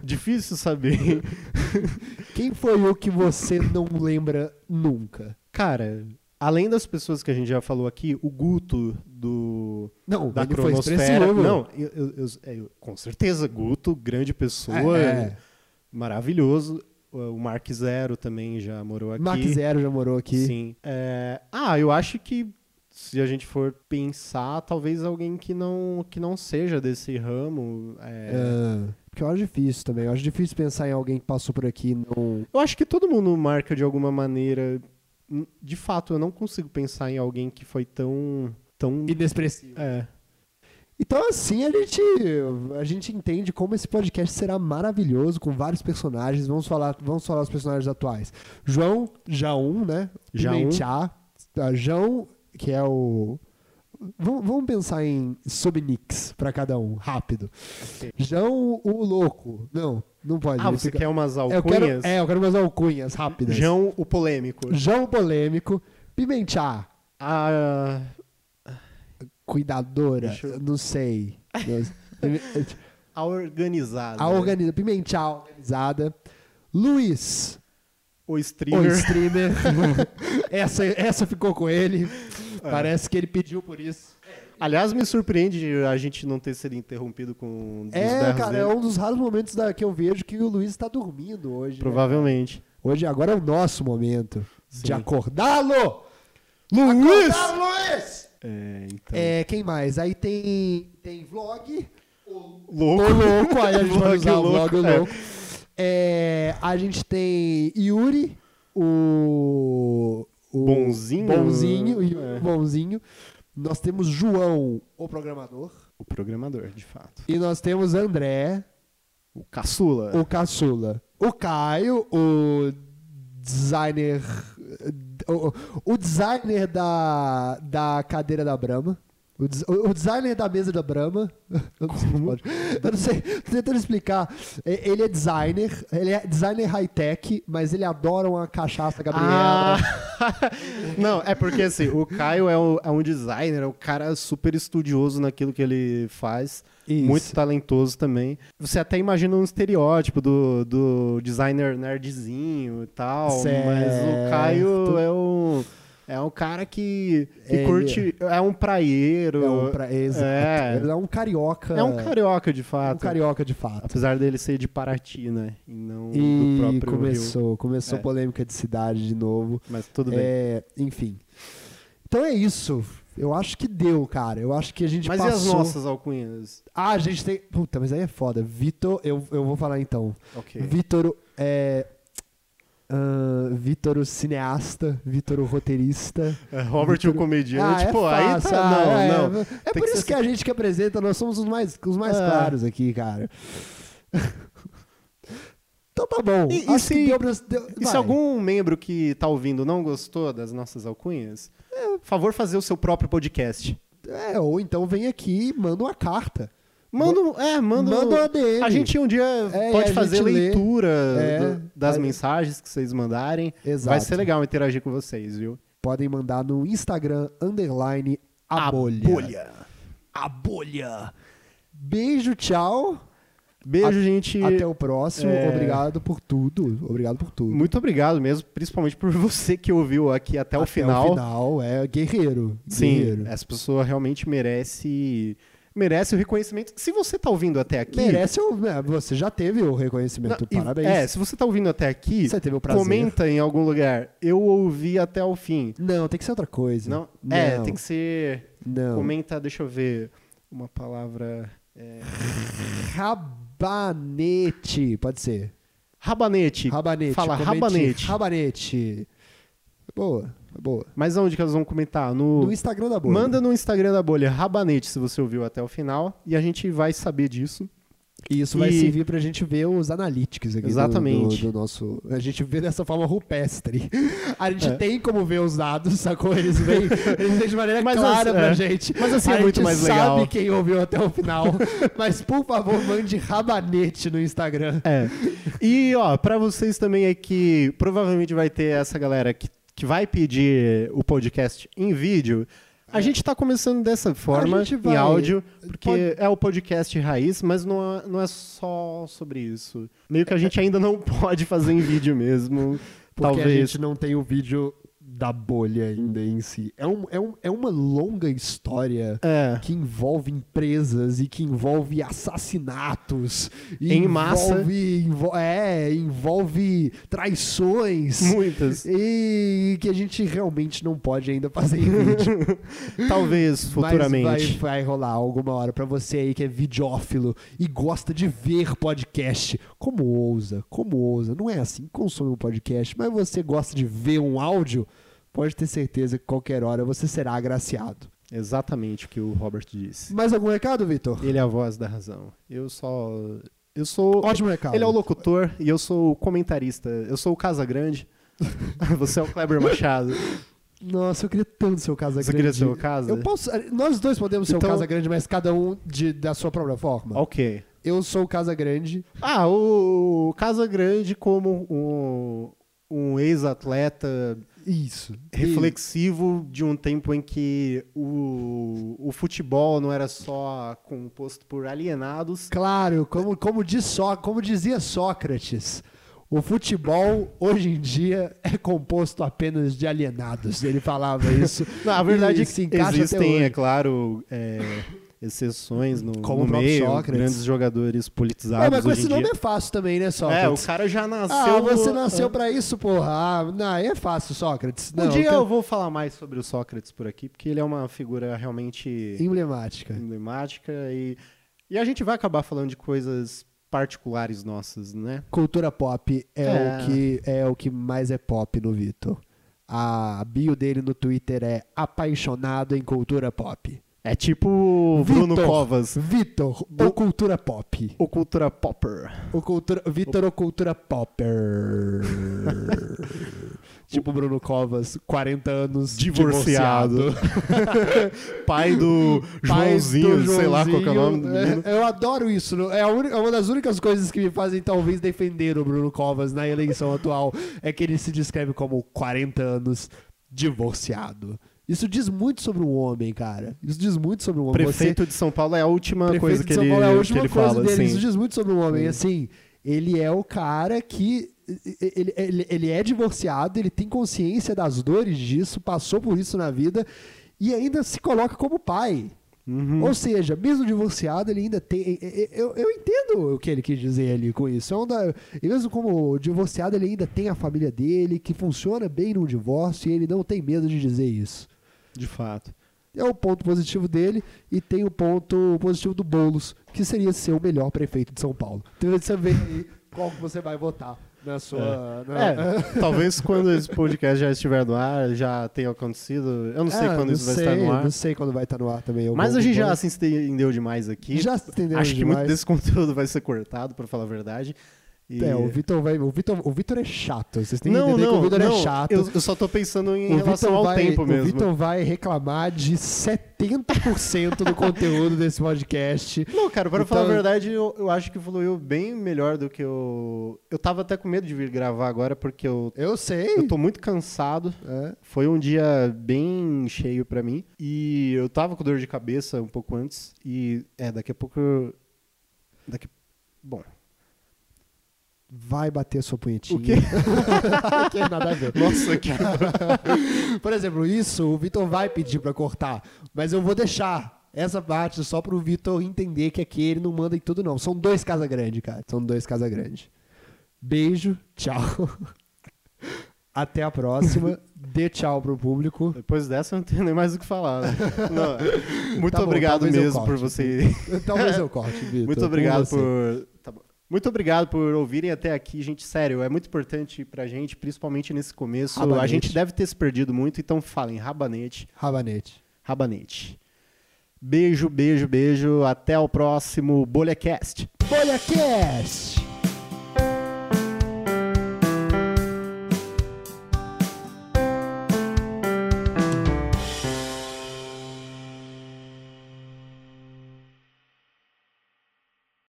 Speaker 2: difícil saber.
Speaker 1: Quem foi o que você não lembra nunca?
Speaker 2: Cara, além das pessoas que a gente já falou aqui, o Guto do
Speaker 1: Não,
Speaker 2: da
Speaker 1: ele foi
Speaker 2: cronosfera.
Speaker 1: expressivo.
Speaker 2: Não, eu, eu- eu- é, eu- com certeza, Guto, grande pessoa,
Speaker 1: É.
Speaker 2: maravilhoso. O Mark Zero também já morou aqui.
Speaker 1: Mark Zero já morou aqui.
Speaker 2: Sim. É, Ah, eu acho que se a gente for pensar, talvez alguém que não, que não seja desse ramo. é,
Speaker 1: Ah, porque eu acho difícil também. Eu acho difícil pensar em alguém que passou por aqui e não.
Speaker 2: Eu acho que todo mundo marca de alguma maneira. De fato, eu não consigo pensar em alguém que foi tão. tão
Speaker 1: Inexpressivo.
Speaker 2: é.
Speaker 1: Então, assim, a gente, a gente entende como esse podcast será maravilhoso, com vários personagens. Vamos falar, vamos falar os personagens atuais. João, Jaum, né?
Speaker 2: Jaum.
Speaker 1: Pimentear. Tá, João, que é o... Vamos, pensar em subnicks pra cada um, rápido. João, o louco. Não, não pode.
Speaker 2: Ah, você
Speaker 1: fica-
Speaker 2: quer umas
Speaker 1: eu
Speaker 2: alcunhas?
Speaker 1: quero, é, eu quero umas alcunhas rápidas.
Speaker 2: João o polêmico.
Speaker 1: João polêmico. Pimentear.
Speaker 2: Ah,
Speaker 1: Cuidadora.
Speaker 2: Eu-
Speaker 1: Não sei.
Speaker 2: a organizada.
Speaker 1: A organiza, Pimentear organizada. Luiz,
Speaker 2: O
Speaker 1: o
Speaker 2: streamer.
Speaker 1: streamer. essa, essa ficou com ele.
Speaker 2: É.
Speaker 1: Parece que ele pediu por isso.
Speaker 2: Aliás, me surpreende a gente não ter sido interrompido com
Speaker 1: É, cara,
Speaker 2: dele.
Speaker 1: é um dos raros momentos da, que eu vejo que o Luiz está dormindo hoje. né?
Speaker 2: Provavelmente.
Speaker 1: Hoje, agora é o nosso momento de
Speaker 2: Sim.
Speaker 1: acordá-lo!
Speaker 2: Luiz!
Speaker 1: Acordá-lo, Luiz!
Speaker 2: É, então.
Speaker 1: É, quem mais? Aí tem, tem vlog.
Speaker 2: Louco.
Speaker 1: O louco, aí a gente vai usar o
Speaker 2: louco,
Speaker 1: vlog
Speaker 2: é.
Speaker 1: louco. É, a gente tem Yuri, o, o
Speaker 2: Bonzinho.
Speaker 1: Bonzinho, Yuri,
Speaker 2: É.
Speaker 1: Bonzinho. Nós temos João, o programador.
Speaker 2: O programador, de fato.
Speaker 1: E nós temos André,
Speaker 2: O caçula.
Speaker 1: o caçula. O Caio, o designer. O, o designer da, da cadeira da Brahma. O, des- o designer da mesa da Brahma. Eu não sei, pode- eu não sei, tô tentando explicar. Ele é designer, ele é designer high-tech, mas ele adora uma cachaça Gabriela.
Speaker 2: Ah! Não, é porque assim, o Caio é, um- é um designer, é um cara super estudioso naquilo que ele faz.
Speaker 1: Isso.
Speaker 2: Muito talentoso também. Você até imagina um estereótipo do, do designer nerdzinho e tal. Mas
Speaker 1: Certo.
Speaker 2: o Caio é um, é um cara que, que
Speaker 1: Ele-
Speaker 2: curte. É um praieiro.
Speaker 1: É um, pra, exato.
Speaker 2: É.
Speaker 1: Ele é um carioca.
Speaker 2: É um carioca, de
Speaker 1: um
Speaker 2: fato.
Speaker 1: carioca de fato.
Speaker 2: Apesar dele ser de Paraty, né? E não do
Speaker 1: E
Speaker 2: próprio Rio.
Speaker 1: começou, começou
Speaker 2: É.
Speaker 1: polêmica de cidade de novo.
Speaker 2: Mas tudo bem.
Speaker 1: É, enfim. Então é isso. Eu acho que deu, cara. Eu acho que a gente
Speaker 2: Mas e as
Speaker 1: passou.
Speaker 2: nossas alcunhas?
Speaker 1: Ah, a gente tem. Puta, mas aí é foda. Vitor, eu, eu vou falar então.
Speaker 2: Ok.
Speaker 1: Vitor é. Ah, Vitor o cineasta, Vitor o roteirista.
Speaker 2: É, Robert o comediante,
Speaker 1: Ah, é
Speaker 2: pô, aí tá.
Speaker 1: ah,
Speaker 2: não,
Speaker 1: é,
Speaker 2: não.
Speaker 1: É por
Speaker 2: que
Speaker 1: isso que a gente que apresenta, nós somos os mais, os mais
Speaker 2: É.
Speaker 1: claros aqui, cara. então tá bom.
Speaker 2: E- e se-
Speaker 1: deu
Speaker 2: E se algum membro que tá ouvindo não gostou das nossas alcunhas, é, favor fazer o seu próprio podcast.
Speaker 1: É, ou então vem aqui e manda uma carta.
Speaker 2: Manda, um- é, manda,
Speaker 1: Manda uma DM.
Speaker 2: A gente um dia
Speaker 1: É,
Speaker 2: pode
Speaker 1: a
Speaker 2: fazer leitura
Speaker 1: É,
Speaker 2: do- das
Speaker 1: aí-
Speaker 2: mensagens que vocês mandarem.
Speaker 1: Exato.
Speaker 2: Vai ser legal interagir com vocês, viu?
Speaker 1: Podem mandar no Instagram, underline, a, bolha. A bolha. Beijo, tchau.
Speaker 2: Beijo, gente.
Speaker 1: Até o próximo.
Speaker 2: é-
Speaker 1: Obrigado por tudo. Obrigado por tudo.
Speaker 2: Muito obrigado mesmo, principalmente por você que ouviu aqui até, o final.
Speaker 1: o final, é guerreiro.
Speaker 2: Sim,
Speaker 1: guerreiro.
Speaker 2: essa pessoa realmente merece merece o reconhecimento. Se você tá ouvindo até aqui,
Speaker 1: Merece o. é, Você já teve o reconhecimento.
Speaker 2: Não,
Speaker 1: Parabéns.
Speaker 2: É, se você tá ouvindo até aqui,
Speaker 1: Você teve o prazer.
Speaker 2: comenta em algum lugar. Eu ouvi até o fim.
Speaker 1: Não, tem que ser outra coisa.
Speaker 2: Não, é, tem que ser.
Speaker 1: Não.
Speaker 2: Comenta, deixa eu ver. Uma palavra. é,
Speaker 1: Rabanete. Pode ser.
Speaker 2: Rabanete.
Speaker 1: Rabanete.
Speaker 2: Fala rabanete.
Speaker 1: Rabanete. Boa, boa.
Speaker 2: Mas aonde que elas vão comentar? No,
Speaker 1: No Instagram da bolha.
Speaker 2: Manda no Instagram da bolha Rabanete se você ouviu até o final. E a gente vai saber disso.
Speaker 1: E isso vai
Speaker 2: E-
Speaker 1: servir pra gente ver os analytics aqui do-
Speaker 2: Exatamente.
Speaker 1: Do, do nosso. A gente vê dessa forma rupestre. A gente
Speaker 2: É.
Speaker 1: tem como ver os dados, sacou? Eles vêm, eles vêm de maneira
Speaker 2: Mas
Speaker 1: clara
Speaker 2: assim,
Speaker 1: pra
Speaker 2: é.
Speaker 1: gente.
Speaker 2: Mas assim
Speaker 1: a
Speaker 2: é muito
Speaker 1: gente
Speaker 2: mais
Speaker 1: sabe
Speaker 2: legal.
Speaker 1: quem ouviu até o final. mas por favor, mande rabanete no Instagram.
Speaker 2: É. E, ó, pra vocês também é que provavelmente vai ter essa galera que, que vai pedir o podcast em vídeo. A gente tá começando dessa forma,
Speaker 1: gente
Speaker 2: em
Speaker 1: vai-
Speaker 2: áudio, porque
Speaker 1: pode-
Speaker 2: é o podcast raiz, mas não é, não é só sobre isso. Meio que a gente ainda não pode fazer em vídeo mesmo.
Speaker 1: Porque a
Speaker 2: Talvez.
Speaker 1: gente não tem o vídeo da bolha ainda em si. É, um, é, um, é uma longa história.
Speaker 2: É.
Speaker 1: que envolve empresas e que envolve assassinatos e
Speaker 2: Em massa.
Speaker 1: envolve, envol- é, envolve traições
Speaker 2: Muitas.
Speaker 1: e que a gente realmente não pode ainda fazer em vídeo.
Speaker 2: Talvez futuramente.
Speaker 1: Mas vai, vai rolar alguma hora pra você aí que é videófilo e gosta de ver podcast. Como ousa, como ousa. Não é assim, consome um podcast, mas você gosta de ver um áudio, pode ter certeza que qualquer hora você será agraciado.
Speaker 2: Exatamente o que o Robert disse.
Speaker 1: Mais algum recado, Vitor?
Speaker 2: Ele é a voz da razão. Eu só. Eu sou.
Speaker 1: Ótimo recado.
Speaker 2: Ele é o locutor e eu sou o comentarista. Eu sou o Casa Grande. Você é o Kleber Machado.
Speaker 1: Nossa, eu queria tanto ser o Casa
Speaker 2: Você
Speaker 1: Grande.
Speaker 2: queria ser o Casa?
Speaker 1: Eu posso, nós dois podemos ser
Speaker 2: Então-
Speaker 1: o Casa Grande, mas cada um de, da sua própria forma.
Speaker 2: Ok.
Speaker 1: Eu sou o Casa Grande.
Speaker 2: Ah, o Casa Grande como um, um ex-atleta
Speaker 1: Isso.
Speaker 2: reflexivo de um tempo em que o, o futebol não era só composto por alienados.
Speaker 1: Claro, como, como, diz Só, como dizia Sócrates, o futebol hoje em dia é composto apenas de alienados. Ele falava isso.
Speaker 2: Na verdade,
Speaker 1: E se encaixa até
Speaker 2: existem, é claro, é, exceções no,
Speaker 1: Como o
Speaker 2: no meio,
Speaker 1: Sócrates.
Speaker 2: grandes jogadores
Speaker 1: É,
Speaker 2: politizados
Speaker 1: mas com esse nome
Speaker 2: dia.
Speaker 1: é fácil também, né,
Speaker 2: É, o
Speaker 1: Sócrates?
Speaker 2: cara já nasceu...
Speaker 1: ah, você
Speaker 2: é.
Speaker 1: nasceu pra isso, porra. Ah, não, é fácil, Sócrates.
Speaker 2: Um
Speaker 1: Não,
Speaker 2: dia
Speaker 1: cara-
Speaker 2: eu vou falar mais sobre o Sócrates por aqui, porque ele é uma figura realmente
Speaker 1: Emblemática.
Speaker 2: emblemática e, e a gente vai acabar falando de coisas particulares nossas, né?
Speaker 1: Cultura pop é,
Speaker 2: É.
Speaker 1: O que, é o que mais é pop no Vitor. A bio dele no Twitter é apaixonado em cultura pop.
Speaker 2: É tipo o Bruno
Speaker 1: Vitor.
Speaker 2: Covas,
Speaker 1: Vitor, o cultura pop.
Speaker 2: o cultura popper.
Speaker 1: O cultura, Vitor, o cultura popper. tipo Bruno Covas, 40 anos,
Speaker 2: Divorciado. Pai do
Speaker 1: Pai
Speaker 2: Joãozinho,
Speaker 1: do
Speaker 2: sei lá qual que é o nome do
Speaker 1: Joãozinho.
Speaker 2: menino.
Speaker 1: É, eu adoro isso. É é uma das únicas coisas que me fazem talvez defender o Bruno Covas na eleição atual. É que ele se descreve como 40 anos divorciado. Isso diz muito sobre um homem, cara. Isso diz muito sobre um homem.
Speaker 2: Prefeito de São Paulo é a última
Speaker 1: Prefeito
Speaker 2: coisa
Speaker 1: de
Speaker 2: que
Speaker 1: São
Speaker 2: ele,
Speaker 1: Paulo é
Speaker 2: que
Speaker 1: última
Speaker 2: ele
Speaker 1: coisa
Speaker 2: fala.
Speaker 1: dele.
Speaker 2: assim.
Speaker 1: Isso diz muito sobre um homem. Assim, ele é o cara que. Ele, ele, ele é divorciado, ele tem consciência das dores disso, passou por isso na vida e ainda se coloca como pai.
Speaker 2: Uhum.
Speaker 1: Ou seja, mesmo divorciado, ele ainda tem. Eu, eu entendo o que ele quis dizer ali com isso. É da- e mesmo como divorciado, ele ainda tem a família dele, que funciona bem no divórcio, e ele não tem medo de dizer isso.
Speaker 2: De fato.
Speaker 1: É o ponto positivo dele e tem o ponto positivo do Boulos, que seria ser o melhor prefeito de São Paulo. Então você vê aí qual que você vai votar na sua. na-
Speaker 2: É, talvez quando esse podcast já estiver no ar, já tenha acontecido. Eu não sei
Speaker 1: Ah,
Speaker 2: quando
Speaker 1: não
Speaker 2: isso vai
Speaker 1: sei,
Speaker 2: estar no ar.
Speaker 1: Não sei quando vai estar no ar também.
Speaker 2: Mas a gente já se estendeu demais aqui.
Speaker 1: já se entendeu
Speaker 2: Acho que
Speaker 1: demais.
Speaker 2: muito desse conteúdo vai ser cortado, pra falar a verdade. E-
Speaker 1: É, o Vitor vai. O Vitor, o Vitor é chato. Vocês têm que
Speaker 2: Não,
Speaker 1: entender que
Speaker 2: não,
Speaker 1: o Vitor é chato.
Speaker 2: Eu, eu só tô pensando em
Speaker 1: o
Speaker 2: relação
Speaker 1: Vitor
Speaker 2: ao
Speaker 1: vai,
Speaker 2: tempo
Speaker 1: o
Speaker 2: mesmo.
Speaker 1: Vitor vai reclamar de 70% do conteúdo desse podcast.
Speaker 2: Não, cara, para
Speaker 1: Então-
Speaker 2: falar a verdade, eu, eu acho que fluiu bem melhor do que eu. Eu tava até com medo de vir gravar agora, porque eu,
Speaker 1: Eu sei.
Speaker 2: eu tô muito cansado.
Speaker 1: É.
Speaker 2: Foi um dia bem cheio pra mim. E eu tava com dor de cabeça um pouco antes. E é, daqui a pouco. Daqui. Bom.
Speaker 1: Vai bater a sua punhetinha.
Speaker 2: O quê?
Speaker 1: que é nada a ver.
Speaker 2: Nossa, que.
Speaker 1: Por exemplo, isso o Vitor vai pedir pra cortar, mas eu vou deixar essa parte só pro Vitor entender que aqui ele não manda em tudo, não. São dois Casa Grande, cara. São dois Casa Grande. Beijo, tchau. Até a próxima. Dê tchau pro público.
Speaker 2: Depois dessa eu não tenho nem mais o que falar. né? Não, muito
Speaker 1: Tá bom,
Speaker 2: obrigado mesmo por você.
Speaker 1: Talvez eu corte, Vitor.
Speaker 2: Muito obrigado
Speaker 1: você.
Speaker 2: por. Muito obrigado por ouvirem até aqui, gente. Sério, é muito importante pra gente, principalmente nesse começo. A
Speaker 1: Rabanete.
Speaker 2: gente deve ter se perdido muito, então falem rabanete,
Speaker 1: Rabanete.
Speaker 2: rabanete. Beijo, beijo, beijo. Até o próximo BolhaCast.
Speaker 1: BolhaCast!